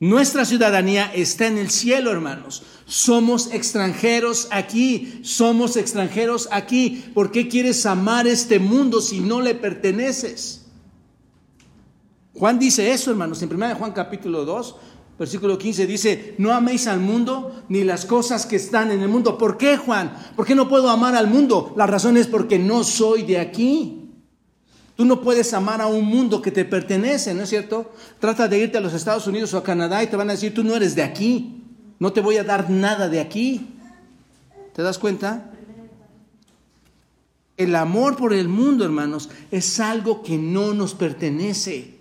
Nuestra ciudadanía está en el cielo, hermanos. Somos extranjeros aquí, somos extranjeros aquí. ¿Por qué quieres amar este mundo si no le perteneces? Juan dice eso, hermanos. En 1 Juan capítulo 2, versículo 15 dice, no améis al mundo ni las cosas que están en el mundo. ¿Por qué, Juan? ¿Por qué no puedo amar al mundo? La razón es porque no soy de aquí. Tú no puedes amar a un mundo que te pertenece, ¿no es cierto? Trata de irte a los Estados Unidos o a Canadá y te van a decir, tú no eres de aquí, no te voy a dar nada de aquí. ¿Te das cuenta? El amor por el mundo, hermanos, es algo que no nos pertenece.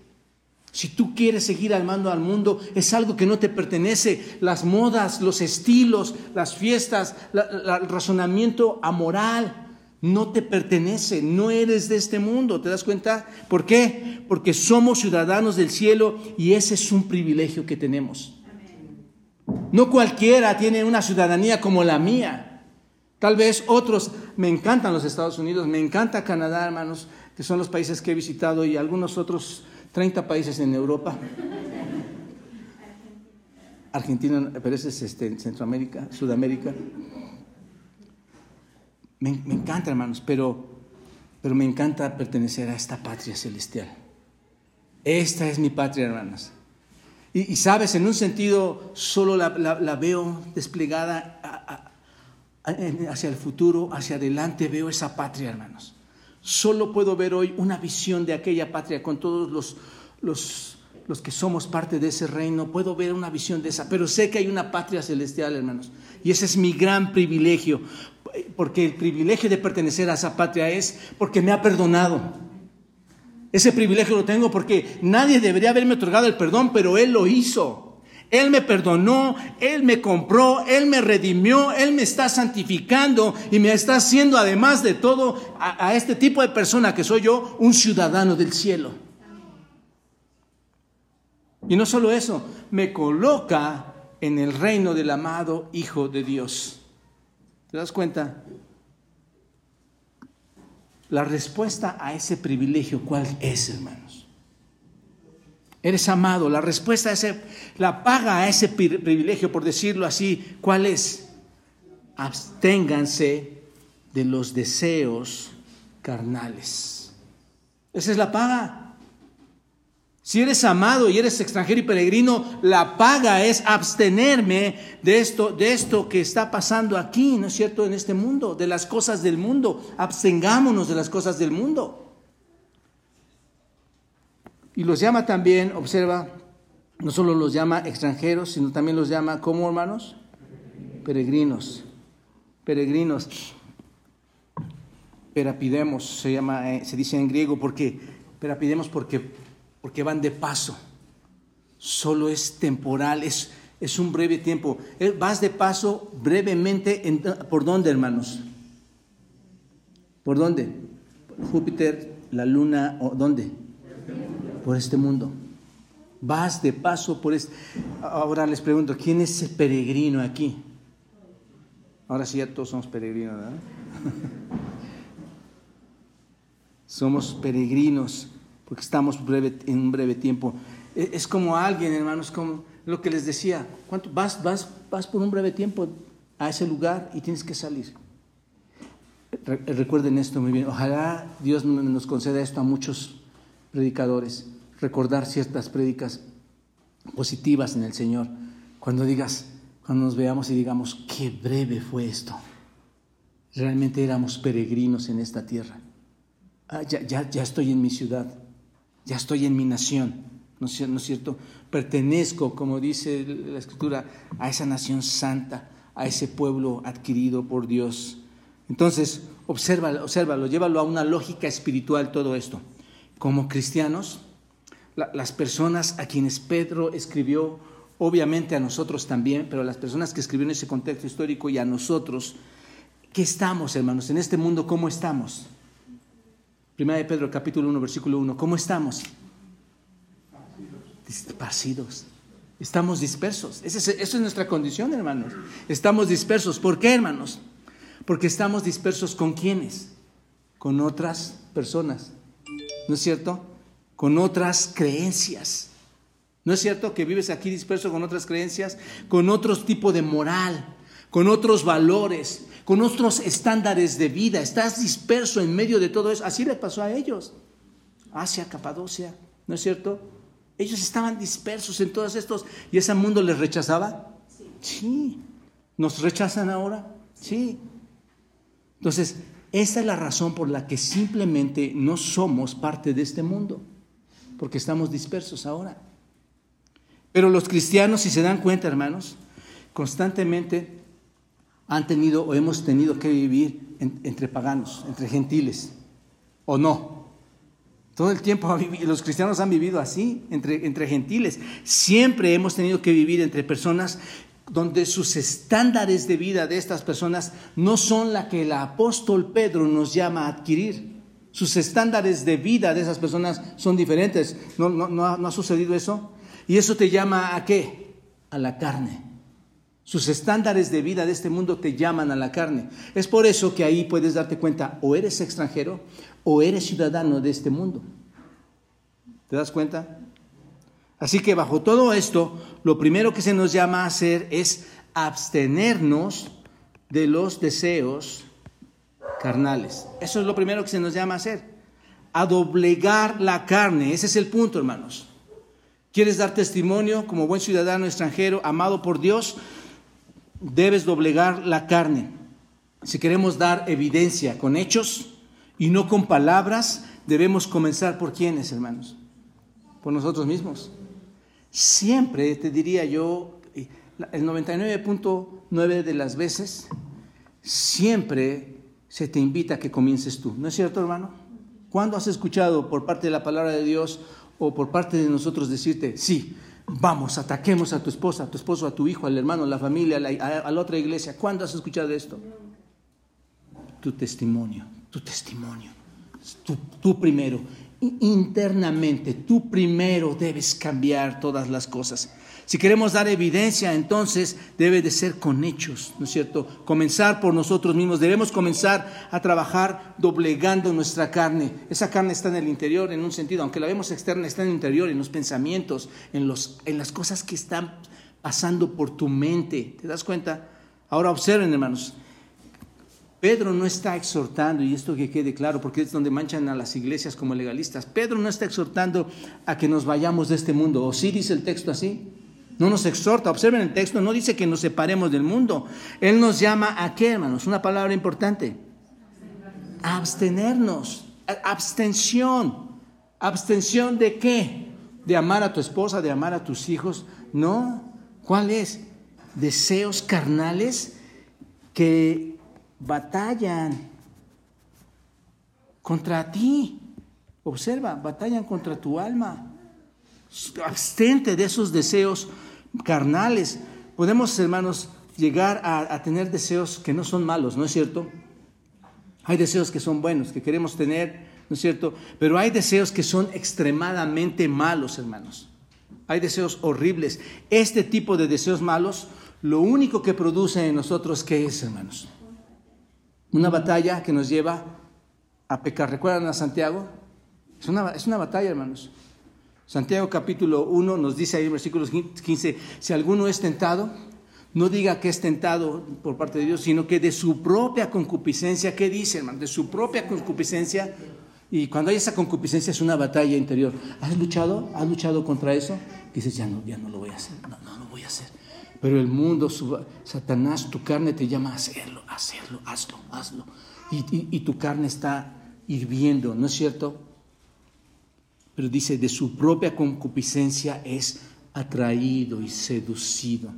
Si tú quieres seguir amando al mundo, es algo que no te pertenece. Las modas, los estilos, las fiestas, el razonamiento amoral, no te pertenece, no eres de este mundo, ¿te das cuenta? ¿Por qué? Porque somos ciudadanos del cielo y ese es un privilegio que tenemos. No cualquiera tiene una ciudadanía como la mía. Tal vez otros, me encantan los Estados Unidos, me encanta Canadá, hermanos, que son los países que he visitado y algunos otros 30 países en Europa. Argentina, pero ese es este, Centroamérica, Sudamérica. Me, encanta, hermanos, pero, pero me encanta pertenecer a esta patria celestial. Esta es mi patria, hermanos. Y, sabes, en un sentido, solo la, veo desplegada hacia el futuro, hacia adelante, veo esa patria, hermanos. Solo puedo ver hoy una visión de aquella patria con todos los, los, los que somos parte de ese reino. Puedo ver una visión de esa, pero sé que hay una patria celestial, hermanos. Y ese es mi gran privilegio porque el privilegio de pertenecer a esa patria es porque me ha perdonado. Ese privilegio lo tengo porque nadie debería haberme otorgado el perdón, pero Él lo hizo. Él me perdonó, Él me compró, Él me redimió, Él me está santificando y me está haciendo, además de todo, a, este tipo de persona que soy yo, un ciudadano del cielo. Y no solo eso, me coloca en el reino del amado Hijo de Dios. ¿Te das cuenta? La respuesta a ese privilegio, ¿cuál es, hermanos? Eres amado. La respuesta a ese, la paga a ese privilegio, por decirlo así, ¿cuál es? Absténganse de los deseos carnales. Esa es la paga. Si eres amado y eres extranjero y peregrino, la paga es abstenerme de esto, de esto que está pasando aquí, ¿no es cierto? En este mundo, de las cosas del mundo. Abstengámonos de las cosas del mundo. Y los llama también, observa, no solo los llama extranjeros, sino también los llama, ¿cómo hermanos? Peregrinos. Peregrinos. Perapidemos se llama, eh, se dice en griego, porque perapidemos porque porque van de paso. Solo es temporal, es, Es un breve tiempo. Eh, vas de paso brevemente. ¿Por dónde, hermanos? ¿Por dónde? Júpiter, la luna, ¿o dónde? Por este mundo. Vas de paso por este. Ahora les pregunto, ¿quién es ese peregrino aquí? Ahora sí, ya todos somos peregrinos, ¿verdad? (laughs) somos peregrinos porque estamos en un breve tiempo. E, es como alguien, hermanos, como lo que les decía, ¿cuánto? Vas, vas, vas por un breve tiempo a ese lugar y tienes que salir. Recuerden esto muy bien. Ojalá Dios nos conceda esto a muchos predicadores, recordar ciertas prédicas positivas en el Señor. Cuando digas, cuando nos veamos y digamos, qué breve fue esto. Realmente éramos peregrinos en esta tierra. Ah, ya, ya, ya estoy en mi ciudad, ya estoy en mi nación, ¿no es cierto? Pertenezco, como dice la Escritura, a esa nación santa, a ese pueblo adquirido por Dios. Entonces, obsérvalo, obsérvalo, llévalo a una lógica espiritual todo esto. Como cristianos, las personas a quienes Pedro escribió obviamente a nosotros también, pero a las personas que escribieron ese contexto histórico y a nosotros, ¿qué estamos, hermanos? En este mundo, ¿cómo estamos? Primera de Pedro, capítulo 1, versículo 1, ¿cómo estamos? Dispersidos. Estamos dispersos. Esa es, es nuestra condición, hermanos. Estamos dispersos. ¿Por qué, hermanos? Porque estamos dispersos con quiénes? Con otras personas. ¿No es cierto? Con otras creencias ¿No es cierto que vives aquí disperso con otras creencias, con otro tipo de moral, con otros valores, con otros estándares de vida? Estás disperso en medio de todo eso. Así le pasó a ellos. Asia, Capadocia, ¿no es cierto? Ellos estaban dispersos en todos estos y ese mundo les rechazaba. Sí. ¿Nos rechazan ahora? Sí. Entonces, esa es la razón por la que simplemente no somos parte de este mundo, porque estamos dispersos ahora. Pero los cristianos, si se dan cuenta, hermanos, constantemente han tenido o hemos tenido que vivir entre paganos, entre gentiles, ¿o no? Todo el tiempo (laughs) los cristianos han vivido así, entre, entre gentiles. Siempre hemos tenido que vivir entre personas donde sus estándares de vida de estas personas no son la que el apóstol Pedro nos llama a adquirir. Sus estándares de vida de esas personas son diferentes. ¿No, no, no, ha, no ha sucedido eso? Y eso te llama a qué? A la carne. Sus estándares de vida de este mundo te llaman a la carne. Es por eso que ahí puedes darte cuenta, o eres extranjero o eres ciudadano de este mundo. ¿Te das cuenta? Así que bajo todo esto, lo primero que se nos llama a hacer es abstenernos de los deseos carnales. Eso es lo primero que se nos llama a hacer. A doblegar la carne. Ese es el punto, hermanos. ¿Quieres dar testimonio como buen ciudadano extranjero, amado por Dios? Debes doblegar la carne. Si queremos dar evidencia con hechos y no con palabras, debemos comenzar por quiénes, hermanos? Por nosotros mismos. Siempre, te diría yo, el 99.9 de las veces, siempre se te invita a que comiences tú. ¿No es cierto, hermano? ¿Cuándo has escuchado por parte de la palabra de Dios o por parte de nosotros decirte, sí, vamos, ataquemos a tu esposa, a tu esposo, a tu hijo, al hermano, a la familia, a la, otra iglesia. ¿Cuándo has escuchado esto? Tu testimonio, tu testimonio. tú primero, internamente, tú primero debes cambiar todas las cosas. Si queremos dar evidencia, entonces debe de ser con hechos, ¿no es cierto? Comenzar por nosotros mismos. Debemos comenzar a trabajar doblegando nuestra carne. Esa carne está en el interior, en un sentido, aunque la vemos externa, está en el interior, en los pensamientos, en, los, en las cosas que están pasando por tu mente. ¿Te das cuenta? Ahora observen, hermanos. Pedro no está exhortando, y esto que quede claro, porque es donde manchan a las iglesias como legalistas. Pedro no está exhortando a que nos vayamos de este mundo. ¿O sí dice el texto así? No nos exhorta, observen el texto, no dice que nos separemos del mundo. Él nos llama a qué, hermanos? Una palabra importante. Abstenernos. Abstención. ¿Abstención de qué? ¿De amar a tu esposa, de amar a tus hijos? No. ¿Cuál es? Deseos carnales que batallan contra ti. Observa, batallan contra tu alma. Abstente de esos deseos carnales. Podemos, hermanos, llegar a, tener deseos que no son malos, ¿no es cierto? Hay deseos que son buenos, que queremos tener, ¿no es cierto? Pero hay deseos que son extremadamente malos, hermanos. Hay deseos horribles. Este tipo de deseos malos, lo único que produce en nosotros, ¿qué es, hermanos? Una batalla que nos lleva a pecar. ¿Recuerdan a Santiago? Es una, es una batalla, hermanos. Santiago capítulo 1 nos dice ahí en versículos 15, si alguno es tentado, no diga que es tentado por parte de Dios, sino que de su propia concupiscencia, ¿qué dice, hermano? De su propia concupiscencia. Y cuando hay esa concupiscencia es una batalla interior. ¿Has luchado? ¿Has luchado contra eso? Dices, ya no, ya no lo voy a hacer. No, no lo voy a hacer. Pero el mundo, Satanás, tu carne te llama a hacerlo, hacerlo, hazlo, hazlo. Y, y tu carne está hirviendo, ¿no es cierto? Pero dice, de su propia concupiscencia es atraído y seducido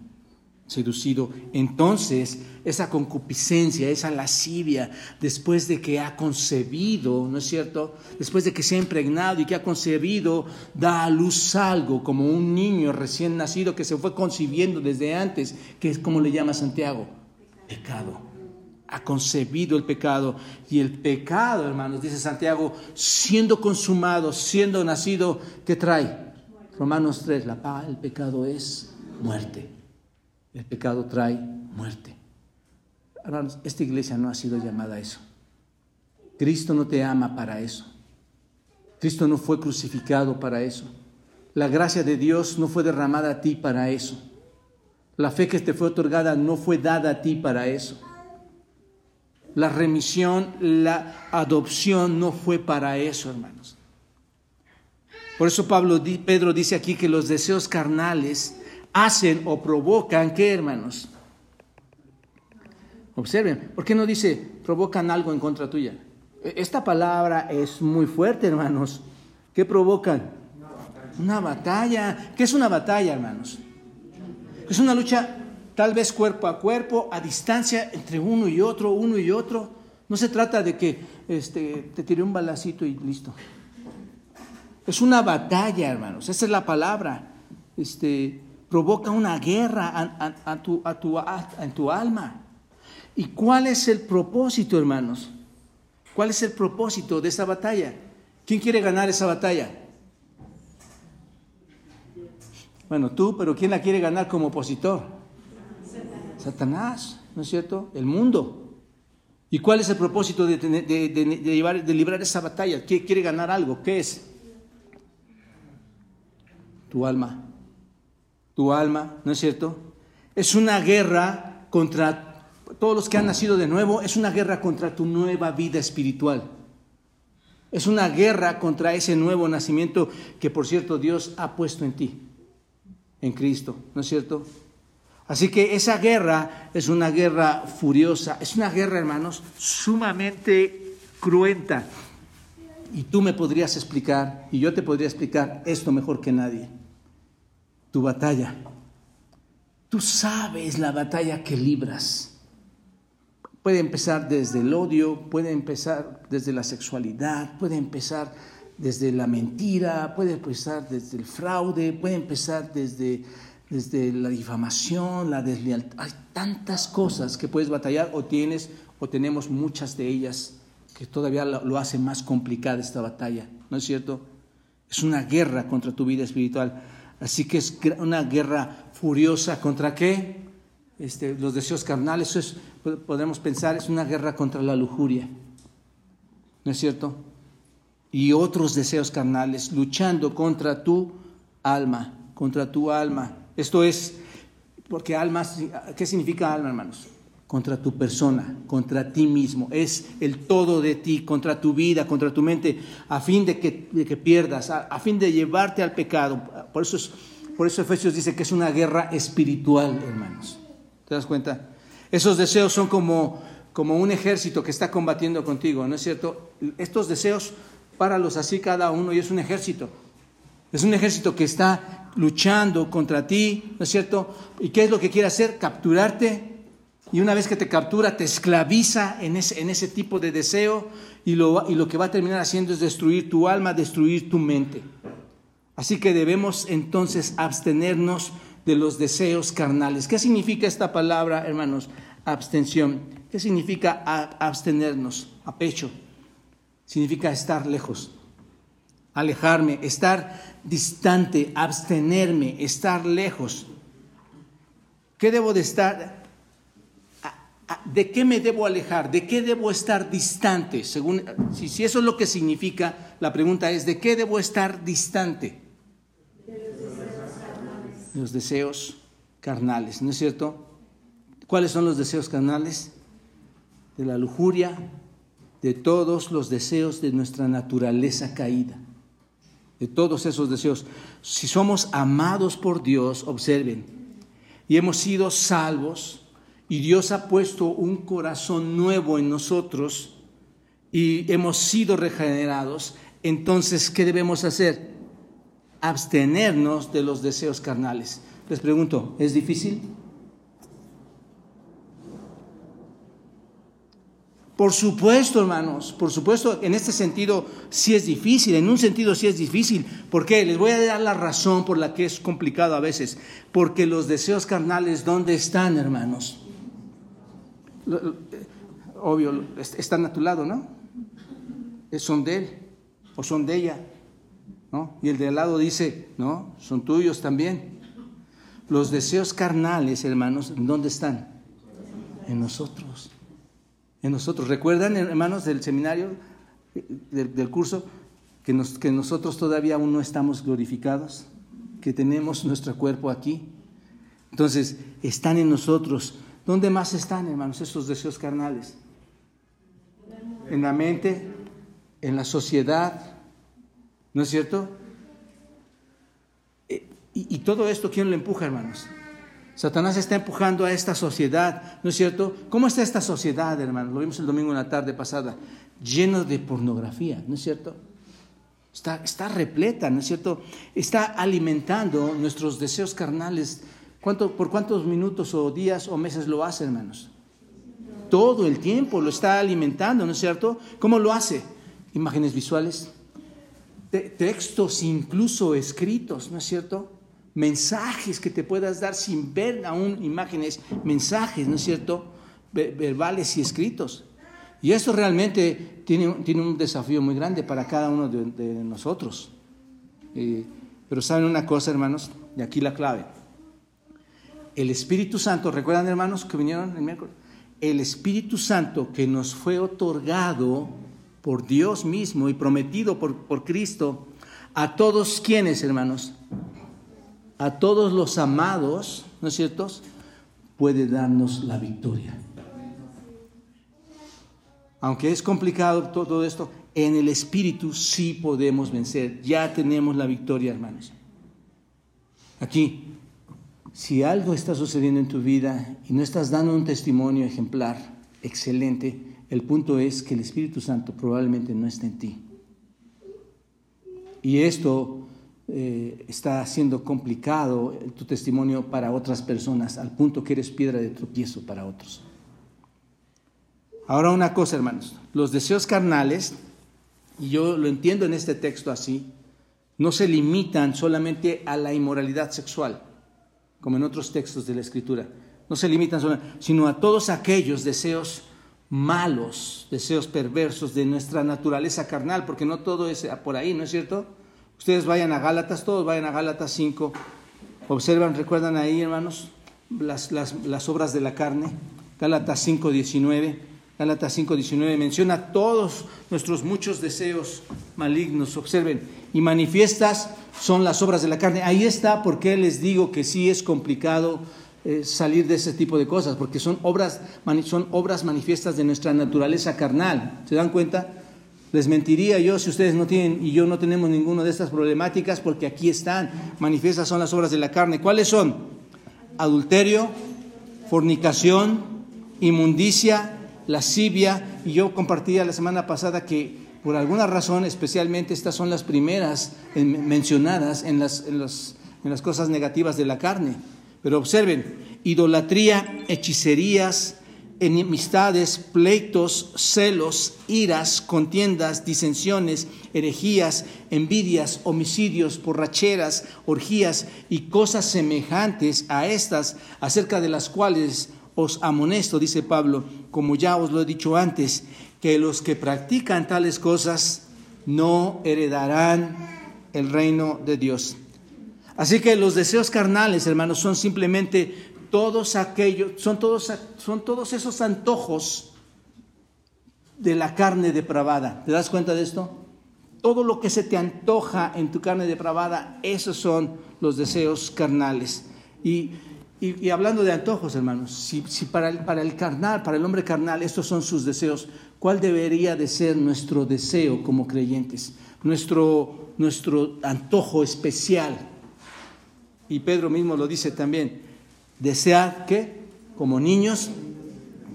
seducido. Entonces, esa concupiscencia, esa lascivia, después de que ha concebido, ¿no es cierto? Después de que se ha impregnado y que ha concebido, da a luz algo, como un niño recién nacido que se fue concibiendo desde antes, que es como le llama Santiago, pecado. Ha concebido el pecado. Y el pecado, hermanos, dice Santiago, siendo consumado, siendo nacido, ¿qué trae? Romanos 3, la paga el pecado es muerte. El pecado trae muerte. Hermanos, esta iglesia no ha sido llamada a eso. Cristo no te ama para eso. Cristo no fue crucificado para eso. La gracia de Dios no fue derramada a ti para eso. La fe que te fue otorgada no fue dada a ti para eso. La remisión, la adopción no fue para eso, hermanos. Por eso Pablo, Pedro dice aquí que los deseos carnales hacen o provocan, ¿qué hermanos? Observen, ¿por qué no dice provocan algo en contra tuya? E, esta palabra es muy fuerte, hermanos. ¿Qué provocan? Una batalla. ¿Qué es una batalla, hermanos? Es una lucha tal vez cuerpo a cuerpo, a distancia entre uno y otro, uno y otro. No se trata de que este, te tire un balacito y listo. Es una batalla, hermanos. Esa es la palabra. Este, provoca una guerra a, tu, en tu alma. ¿Y cuál es el propósito, hermanos? ¿Cuál es el propósito de esa batalla? ¿Quién quiere ganar esa batalla? Bueno, tú, pero ¿quién la quiere ganar como opositor? Satanás, ¿no es cierto? El mundo. ¿Y cuál es el propósito de, de, de librar esa batalla? ¿Quién quiere ganar algo? ¿Qué es? Tu alma tu alma, ¿no es cierto? Es una guerra contra todos los que han nacido de nuevo, es una guerra contra tu nueva vida espiritual. Es una guerra contra ese nuevo nacimiento que, por cierto, Dios ha puesto en ti, en Cristo, ¿no es cierto? Así que esa guerra es una guerra furiosa, es una guerra, hermanos, sumamente cruenta. Y tú me podrías explicar, y yo te podría explicar esto mejor que nadie tu batalla. Tú sabes la batalla que libras. Puede empezar desde el odio, puede empezar desde la sexualidad, puede empezar desde la mentira, puede empezar desde el fraude, puede empezar desde, desde la difamación, la deslealtad. Hay tantas cosas que puedes batallar o tienes o tenemos muchas de ellas que todavía lo, hace más complicada esta batalla, ¿no es cierto? Es una guerra contra tu vida espiritual. Así que es una guerra furiosa contra qué? Este, los deseos carnales, eso es, podemos pensar, es una guerra contra la lujuria. ¿No es cierto? Y otros deseos carnales luchando contra tu alma, contra tu alma. Esto es, porque alma, ¿qué significa alma, hermanos? contra tu persona, contra ti mismo. Es el todo de ti, contra tu vida, contra tu mente, a fin de que, pierdas, a, fin de llevarte al pecado. Por eso, es, por eso Efesios dice que es una guerra espiritual, hermanos. ¿Te das cuenta? Esos deseos son como, como un ejército que está combatiendo contigo, ¿no es cierto? Estos deseos, páralos así cada uno y es un ejército. Es un ejército que está luchando contra ti, ¿no es cierto? ¿Y qué es lo que quiere hacer? Capturarte, y una vez que te captura, te esclaviza en ese, en ese tipo de deseo y lo, y lo que va a terminar haciendo es destruir tu alma, destruir tu mente. Así que debemos entonces abstenernos de los deseos carnales. ¿Qué significa esta palabra, hermanos? Abstención. ¿Qué significa abstenernos? A pecho. Significa estar lejos, alejarme, estar distante, abstenerme, estar lejos. ¿Qué debo de estar? ¿De qué me debo alejar? ¿De qué debo estar distante? Según, si, si eso es lo que significa, la pregunta es, ¿de qué debo estar distante? Los deseos carnales, ¿no es cierto? ¿Cuáles son los deseos carnales? De la lujuria, de todos los deseos de nuestra naturaleza caída, de todos esos deseos. Si somos amados por Dios, observen, y hemos sido salvos, y Dios ha puesto un corazón nuevo en nosotros, y hemos sido regenerados, entonces, ¿qué debemos hacer? Abstenernos de los deseos carnales. Les pregunto, ¿es difícil? Por supuesto, hermanos, por supuesto, en este sentido sí es difícil, en un sentido sí es difícil. ¿Por qué? Les voy a dar la razón por la que es complicado a veces. Porque los deseos carnales, ¿dónde están, hermanos? Obvio, están a tu lado, ¿no? Son de él o son de ella, ¿no? Y el de al lado dice, no, son tuyos también. Los deseos carnales, hermanos, ¿dónde están? En nosotros en nosotros. ¿Recuerdan, hermanos, del seminario, del, curso, que, nosotros todavía aún no estamos glorificados? Que tenemos nuestro cuerpo aquí. Entonces, están en nosotros. ¿Dónde más están, hermanos, esos deseos carnales? En la mente, en la sociedad, ¿no es cierto? Eh, y, y todo esto, ¿quién lo empuja, hermanos? Satanás está empujando a esta sociedad, ¿no es cierto? ¿Cómo está esta sociedad, hermano? Lo vimos el domingo en la tarde pasada, lleno de pornografía, ¿no es cierto? Está, está repleta, ¿no es cierto? Está alimentando nuestros deseos carnales. ¿Cuánto, ¿Por cuántos minutos o días o meses lo hace, hermanos? Todo el tiempo lo está alimentando, ¿no es cierto? ¿Cómo lo hace? Imágenes visuales, textos incluso escritos, ¿no es cierto? Mensajes que te puedas dar sin ver aún imágenes, mensajes, ¿no es cierto? verbales y escritos. Y eso realmente tiene, tiene un desafío muy grande para cada uno de, nosotros. Eh, pero saben una cosa, hermanos, y aquí la clave. El Espíritu Santo, ¿recuerdan, hermanos, que vinieron el miércoles? El Espíritu Santo que nos fue otorgado por Dios mismo y prometido por, por Cristo a todos quienes, hermanos, a todos los amados, ¿no es cierto?, puede darnos la victoria. Aunque es complicado todo esto, en el Espíritu sí podemos vencer. Ya tenemos la victoria, hermanos. Aquí, si algo está sucediendo en tu vida y no estás dando un testimonio ejemplar, excelente, el punto es que el Espíritu Santo probablemente no está en ti. Y esto eh, está siendo complicado tu testimonio para otras personas, al punto que eres piedra de tropiezo para otros. Ahora una cosa, hermanos, los deseos carnales, y yo lo entiendo en este texto así, no se limitan solamente a la inmoralidad sexual, como en otros textos de la Escritura. No se limitan solamente, sino a todos aquellos deseos malos, deseos perversos de nuestra naturaleza carnal, porque no todo es por ahí, ¿no es cierto? Ustedes vayan a Gálatas, todos vayan a Gálatas 5. Observan, recuerdan ahí, hermanos, las, las, obras de la carne. Gálatas 5, 19. Gálatas 5, 19 menciona todos nuestros muchos deseos malignos. Observen, y manifiestas son las obras de la carne. Ahí está porque les digo que sí es complicado eh, salir de ese tipo de cosas, porque son obras, son obras manifiestas de nuestra naturaleza carnal. ¿Se dan cuenta? Les mentiría yo si ustedes no tienen y yo no tenemos ninguna de estas problemáticas porque aquí están, manifiestas son las obras de la carne. ¿Cuáles son? Adulterio, fornicación, inmundicia, lascivia. Y yo compartía la semana pasada que por alguna razón, especialmente estas son las primeras mencionadas en las, en las cosas negativas de la carne. Pero observen, idolatría, hechicerías, enemistades, pleitos, celos, iras, contiendas, disensiones, herejías, envidias, homicidios, borracheras, orgías y cosas semejantes a estas, acerca de las cuales os amonesto, dice Pablo, como ya os lo he dicho antes, que los que practican tales cosas no heredarán el reino de Dios. Así que los deseos carnales, hermanos, son simplemente todos aquellos, son todos, son todos esos antojos de la carne depravada. ¿Te das cuenta de esto? Todo lo que se te antoja en tu carne depravada, esos son los deseos carnales. Y, hablando de antojos, hermanos, si, para, el, para el carnal, para el hombre carnal, estos son sus deseos, ¿cuál debería de ser nuestro deseo como creyentes? Nuestro, nuestro antojo especial. Y Pedro mismo lo dice también, Desead que, como niños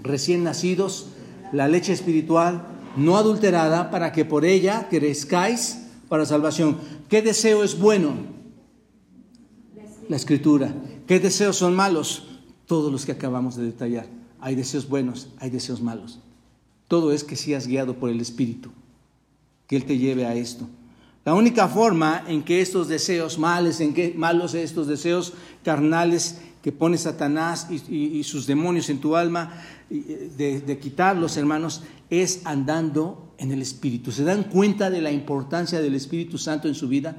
recién nacidos, la leche espiritual no adulterada para que por ella crezcáis para salvación. ¿Qué deseo es bueno? La escritura. ¿Qué deseos son malos? Todos los que acabamos de detallar. Hay deseos buenos, hay deseos malos. Todo es que seas guiado por el Espíritu, que Él te lleve a esto. La única forma en que estos deseos males, en que malos estos deseos carnales que pone Satanás y, sus demonios en tu alma, de, de quitarlos, hermanos, es andando en el Espíritu. ¿Se dan cuenta de la importancia del Espíritu Santo en su vida?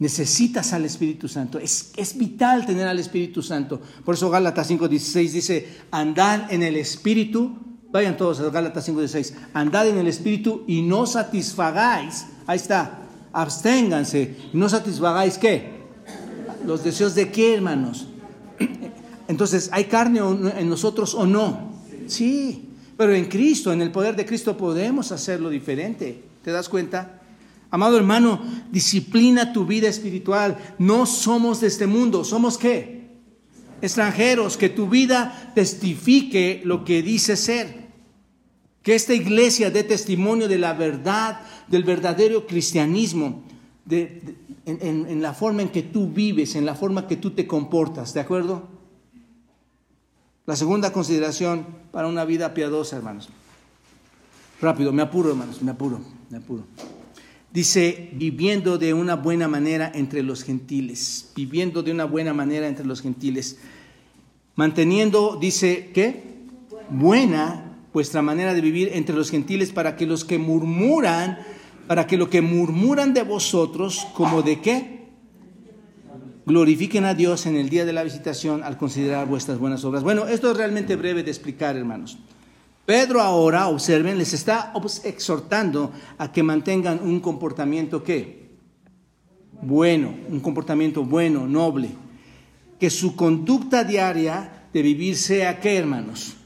Necesitas al Espíritu Santo. Es, es, vital tener al Espíritu Santo. Por eso Gálatas 5.16 dice, andad en el Espíritu. Vayan todos a Gálatas 5.16. Andad en el Espíritu y no satisfagáis. Ahí está. Absténganse. No satisfagáis qué? Los deseos de qué, hermanos? Entonces, ¿hay carne en nosotros o no? Sí, pero en Cristo, en el poder de Cristo podemos hacerlo diferente. ¿Te das cuenta? Amado hermano, disciplina tu vida espiritual. No somos de este mundo, somos qué? Extranjeros, que tu vida testifique lo que dice ser. Que esta iglesia dé testimonio de la verdad, del verdadero cristianismo, de, en, la forma en que tú vives, en la forma que tú te comportas, ¿de acuerdo? La segunda consideración para una vida piadosa, hermanos. Rápido, me apuro, hermanos, me apuro, me apuro. Dice, viviendo de una buena manera entre los gentiles, viviendo de una buena manera entre los gentiles. Manteniendo, dice, ¿qué? Buena vuestra manera de vivir entre los gentiles para que los que murmuran para que lo que murmuran de vosotros, como de qué, glorifiquen a Dios en el día de la visitación al considerar vuestras buenas obras. Bueno, esto es realmente breve de explicar, hermanos. Pedro ahora, observen, les está exhortando a que mantengan un comportamiento qué? Bueno, un comportamiento bueno, noble. Que su conducta diaria de vivir sea qué, hermanos?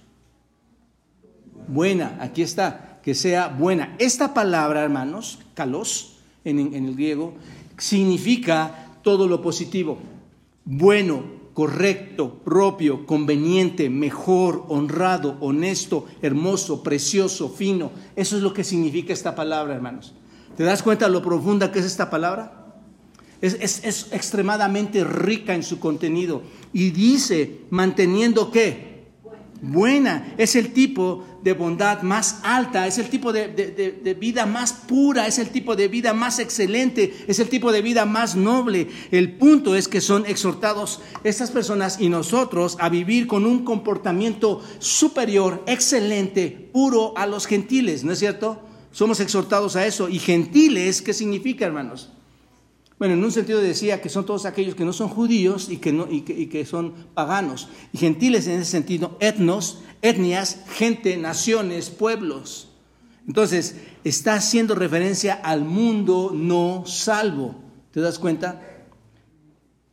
Buena, aquí está que sea buena. Esta palabra, hermanos, kalos, en el griego, significa todo lo positivo. Bueno, correcto, propio, conveniente, mejor, honrado, honesto, hermoso, precioso, fino. Eso es lo que significa esta palabra, hermanos. ¿Te das cuenta lo profunda que es esta palabra? Es, es, es extremadamente rica en su contenido. Y dice, manteniendo qué? Buena, es el tipo de bondad más alta, es el tipo de, vida más pura, es el tipo de vida más excelente, es el tipo de vida más noble. El punto es que son exhortados estas personas y nosotros a vivir con un comportamiento superior, excelente, puro a los gentiles, ¿no es cierto? Somos exhortados a eso. ¿Y gentiles qué significa, hermanos? Bueno, en un sentido decía que son todos aquellos que no son judíos y que, no, y que, son paganos. Y gentiles en ese sentido, etnos, etnias, gente, naciones, pueblos. Entonces, está haciendo referencia al mundo no salvo. ¿Te das cuenta?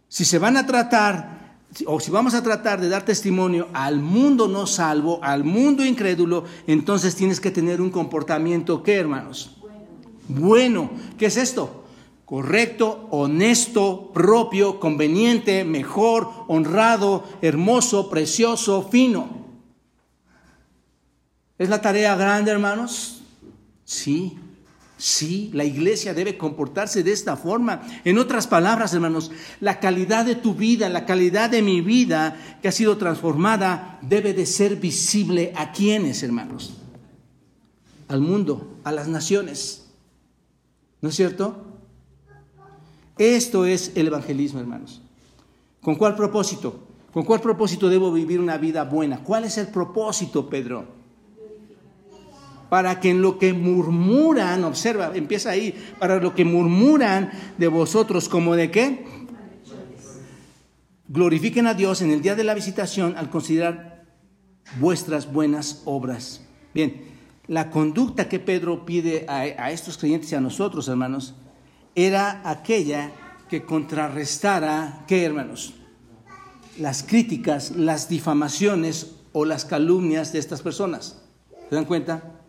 Si se van a tratar, o si vamos a tratar de dar testimonio al mundo no salvo, al mundo incrédulo, entonces tienes que tener un comportamiento, ¿qué hermanos? Bueno. ¿Qué es esto? Correcto, honesto, propio, conveniente, mejor, honrado, hermoso, precioso, fino. ¿Es la tarea grande, hermanos? Sí. Sí, la iglesia debe comportarse de esta forma. En otras palabras, hermanos, la calidad de tu vida, la calidad de mi vida que ha sido transformada, debe de ser visible a quienes, hermanos? Al mundo, a las naciones. ¿No es cierto? Esto es el evangelismo, hermanos. ¿Con cuál propósito? ¿Con cuál propósito debo vivir una vida buena? ¿Cuál es el propósito, Pedro? Para que en lo que murmuran, observa, empieza ahí, para lo que murmuran de vosotros, como de qué? Glorifiquen a Dios en el día de la visitación al considerar vuestras buenas obras. Bien, la conducta que Pedro pide a, a estos creyentes y a nosotros, hermanos, era aquella que contrarrestara, ¿qué hermanos? Las críticas, las difamaciones o las calumnias de estas personas. ¿Se dan cuenta?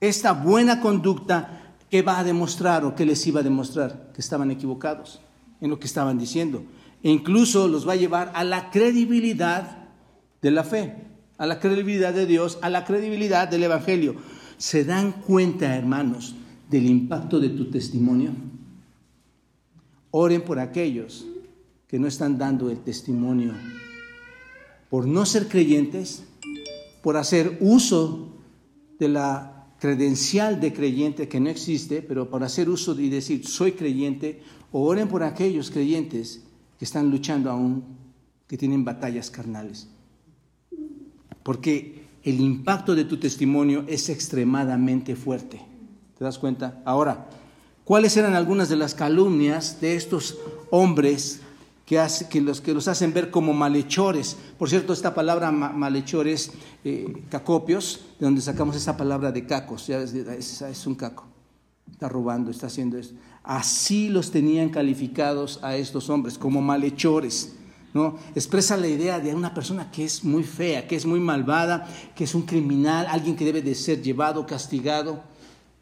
Esta buena conducta que va a demostrar o que les iba a demostrar que estaban equivocados en lo que estaban diciendo. E incluso los va a llevar a la credibilidad de la fe, a la credibilidad de Dios, a la credibilidad del Evangelio. ¿Se dan cuenta, hermanos, del impacto de tu testimonio? Oren por aquellos que no están dando el testimonio, por no ser creyentes, por hacer uso de la credencial de creyente que no existe, pero por hacer uso y decir soy creyente, o oren por aquellos creyentes que están luchando aún, que tienen batallas carnales. Porque el impacto de tu testimonio es extremadamente fuerte. ¿Te das cuenta? Ahora, cuáles eran algunas de las calumnias de estos hombres que, los, que los hacen ver como malhechores. Por cierto, esta palabra malhechores, eh, cacopios, de donde sacamos esa palabra de cacos, ya es, un caco, está robando, está haciendo esto. Así los tenían calificados a estos hombres, como malhechores. ¿no? Expresa la idea de una persona que es muy fea, que es muy malvada, que es un criminal, alguien que debe de ser llevado, castigado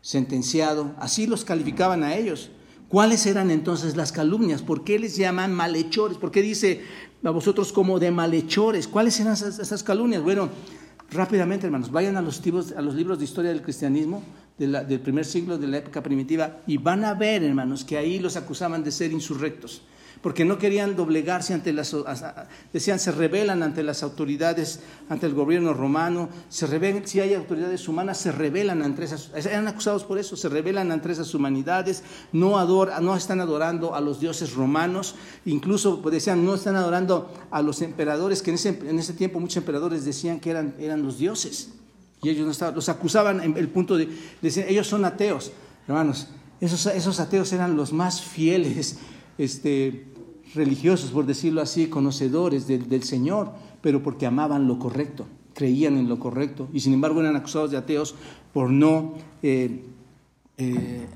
sentenciado. Así los calificaban a ellos. ¿Cuáles eran entonces las calumnias? ¿Por qué les llaman malhechores? ¿Por qué dice a vosotros como de malhechores? ¿Cuáles eran esas, calumnias? Bueno, rápidamente, hermanos, vayan a los, a los libros de historia del cristianismo del primer siglo, de la época primitiva, y van a ver, hermanos, que ahí los acusaban de ser insurrectos porque no querían doblegarse ante las, decían, se rebelan ante las autoridades, ante el gobierno romano, se rebelan, si hay autoridades humanas, se rebelan ante esas, eran acusados por eso, se rebelan ante esas humanidades, no, no están adorando a los dioses romanos, incluso pues, decían, no están adorando a los emperadores, que en ese, en ese tiempo muchos emperadores decían que eran, eran los dioses, y ellos no estaban, los acusaban en el punto de, decir, ellos son ateos, hermanos, esos, esos ateos eran los más fieles, este, religiosos, por decirlo así, conocedores del, Señor, pero porque amaban lo correcto, creían en lo correcto, y sin embargo eran acusados de ateos por no eh, eh,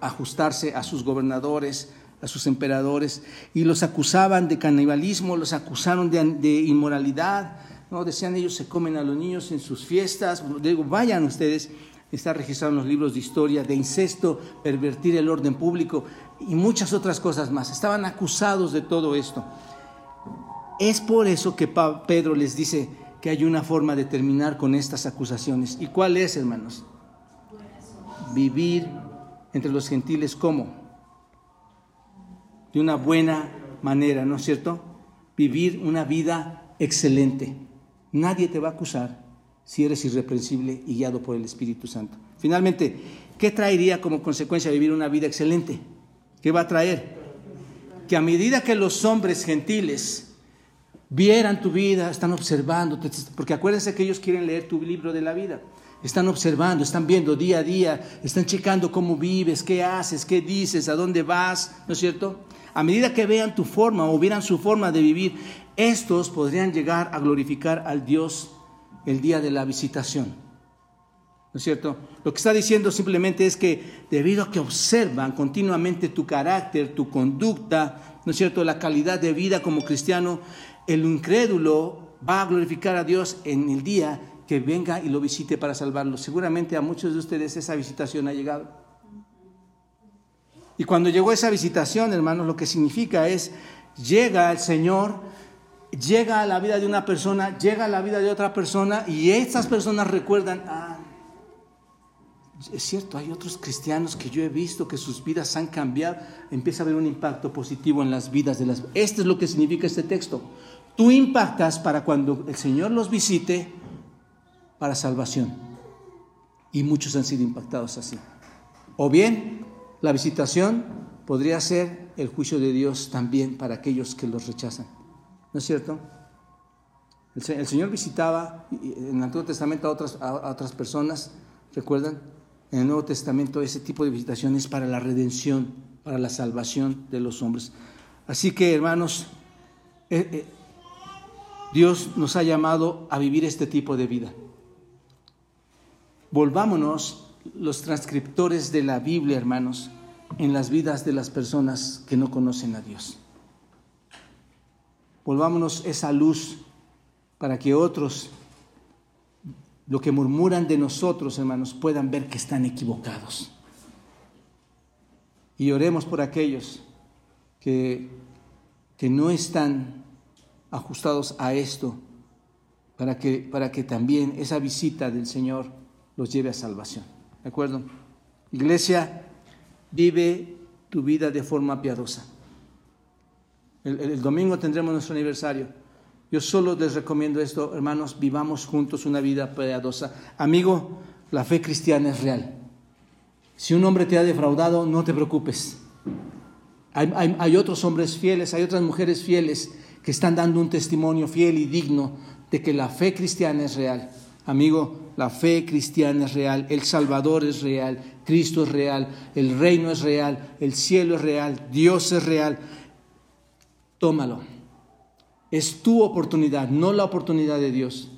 ajustarse a sus gobernadores, a sus emperadores, y los acusaban de canibalismo, los acusaron de, inmoralidad, ¿no? decían ellos se comen a los niños en sus fiestas, digo, vayan ustedes, está registrado en los libros de historia, de incesto, pervertir el orden público y muchas otras cosas más. Estaban acusados de todo esto. Es por eso que Pedro les dice que hay una forma de terminar con estas acusaciones. ¿Y cuál es, hermanos? Vivir entre los gentiles como? De una buena manera, ¿no es cierto? Vivir una vida excelente. Nadie te va a acusar si eres irreprensible y guiado por el Espíritu Santo. Finalmente, ¿qué traería como consecuencia vivir una vida excelente? ¿Qué va a traer? Que a medida que los hombres gentiles vieran tu vida, están observando, porque acuérdense que ellos quieren leer tu libro de la vida. Están observando, están viendo día a día, están checando cómo vives, qué haces, qué dices, a dónde vas, ¿no es cierto? A medida que vean tu forma o vieran su forma de vivir, estos podrían llegar a glorificar al Dios el día de la visitación. ¿No es cierto? Lo que está diciendo simplemente es que debido a que observan continuamente tu carácter, tu conducta, ¿no es cierto? La calidad de vida como cristiano, el incrédulo va a glorificar a Dios en el día que venga y lo visite para salvarlo. Seguramente a muchos de ustedes esa visitación ha llegado. Y cuando llegó esa visitación, hermanos, lo que significa es, llega el Señor, llega a la vida de una persona, llega a la vida de otra persona y estas personas recuerdan, ah, Es cierto, hay otros cristianos que yo he visto que sus vidas han cambiado. Empieza a haber un impacto positivo en las vidas de las... Esto es lo que significa este texto. Tú impactas para cuando el Señor los visite para salvación. Y muchos han sido impactados así. O bien, la visitación podría ser el juicio de Dios también para aquellos que los rechazan. ¿No es cierto? El, Señor visitaba en el Antiguo Testamento a otras, a otras personas, ¿recuerdan? En el Nuevo Testamento ese tipo de visitación es para la redención, para la salvación de los hombres. Así que, hermanos, eh, eh, Dios nos ha llamado a vivir este tipo de vida. Volvámonos los transcriptores de la Biblia, hermanos, en las vidas de las personas que no conocen a Dios. Volvámonos esa luz para que otros, lo que murmuran de nosotros, hermanos, puedan ver que están equivocados. Y oremos por aquellos que, que no están ajustados a esto, para que, para que también esa visita del Señor los lleve a salvación. ¿De acuerdo? Iglesia, vive tu vida de forma piadosa. El, domingo tendremos nuestro aniversario. Yo solo les recomiendo esto, hermanos, vivamos juntos una vida piadosa. Amigo, la fe cristiana es real. Si un hombre te ha defraudado, no te preocupes. hay, otros hombres fieles, hay otras mujeres fieles que están dando un testimonio fiel y digno de que la fe cristiana es real. Amigo, la fe cristiana es real, el Salvador es real, Cristo es real, el reino es real, el cielo es real, Dios es real. Tómalo. Es tu oportunidad, no la oportunidad de Dios.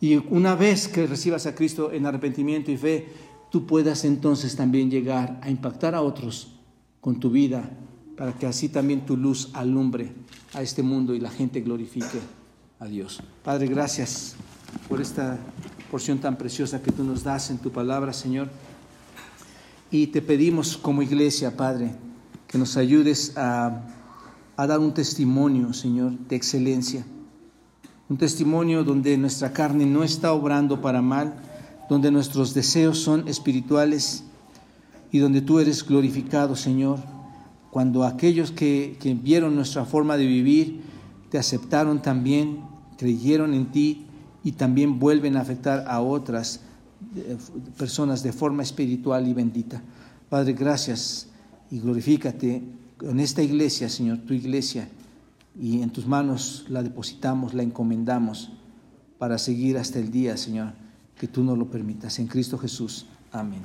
Y una vez que recibas a Cristo en arrepentimiento y fe, tú puedas entonces también llegar a impactar a otros con tu vida, para que así también tu luz alumbre a este mundo y la gente glorifique a Dios. Padre, gracias por esta porción tan preciosa que tú nos das en tu palabra, Señor. Y te pedimos como iglesia, Padre, que nos ayudes a, a dar un testimonio, Señor, de excelencia. Un testimonio donde nuestra carne no está obrando para mal, donde nuestros deseos son espirituales y donde tú eres glorificado, Señor. Cuando aquellos que, que vieron nuestra forma de vivir te aceptaron también, creyeron en ti y también vuelven a afectar a otras eh, personas de forma espiritual y bendita. Padre, gracias y glorifícate en esta iglesia, Señor, tu iglesia, y en tus manos la depositamos, la encomendamos para seguir hasta el día, Señor, que tú nos lo permitas. En Cristo Jesús. Amén.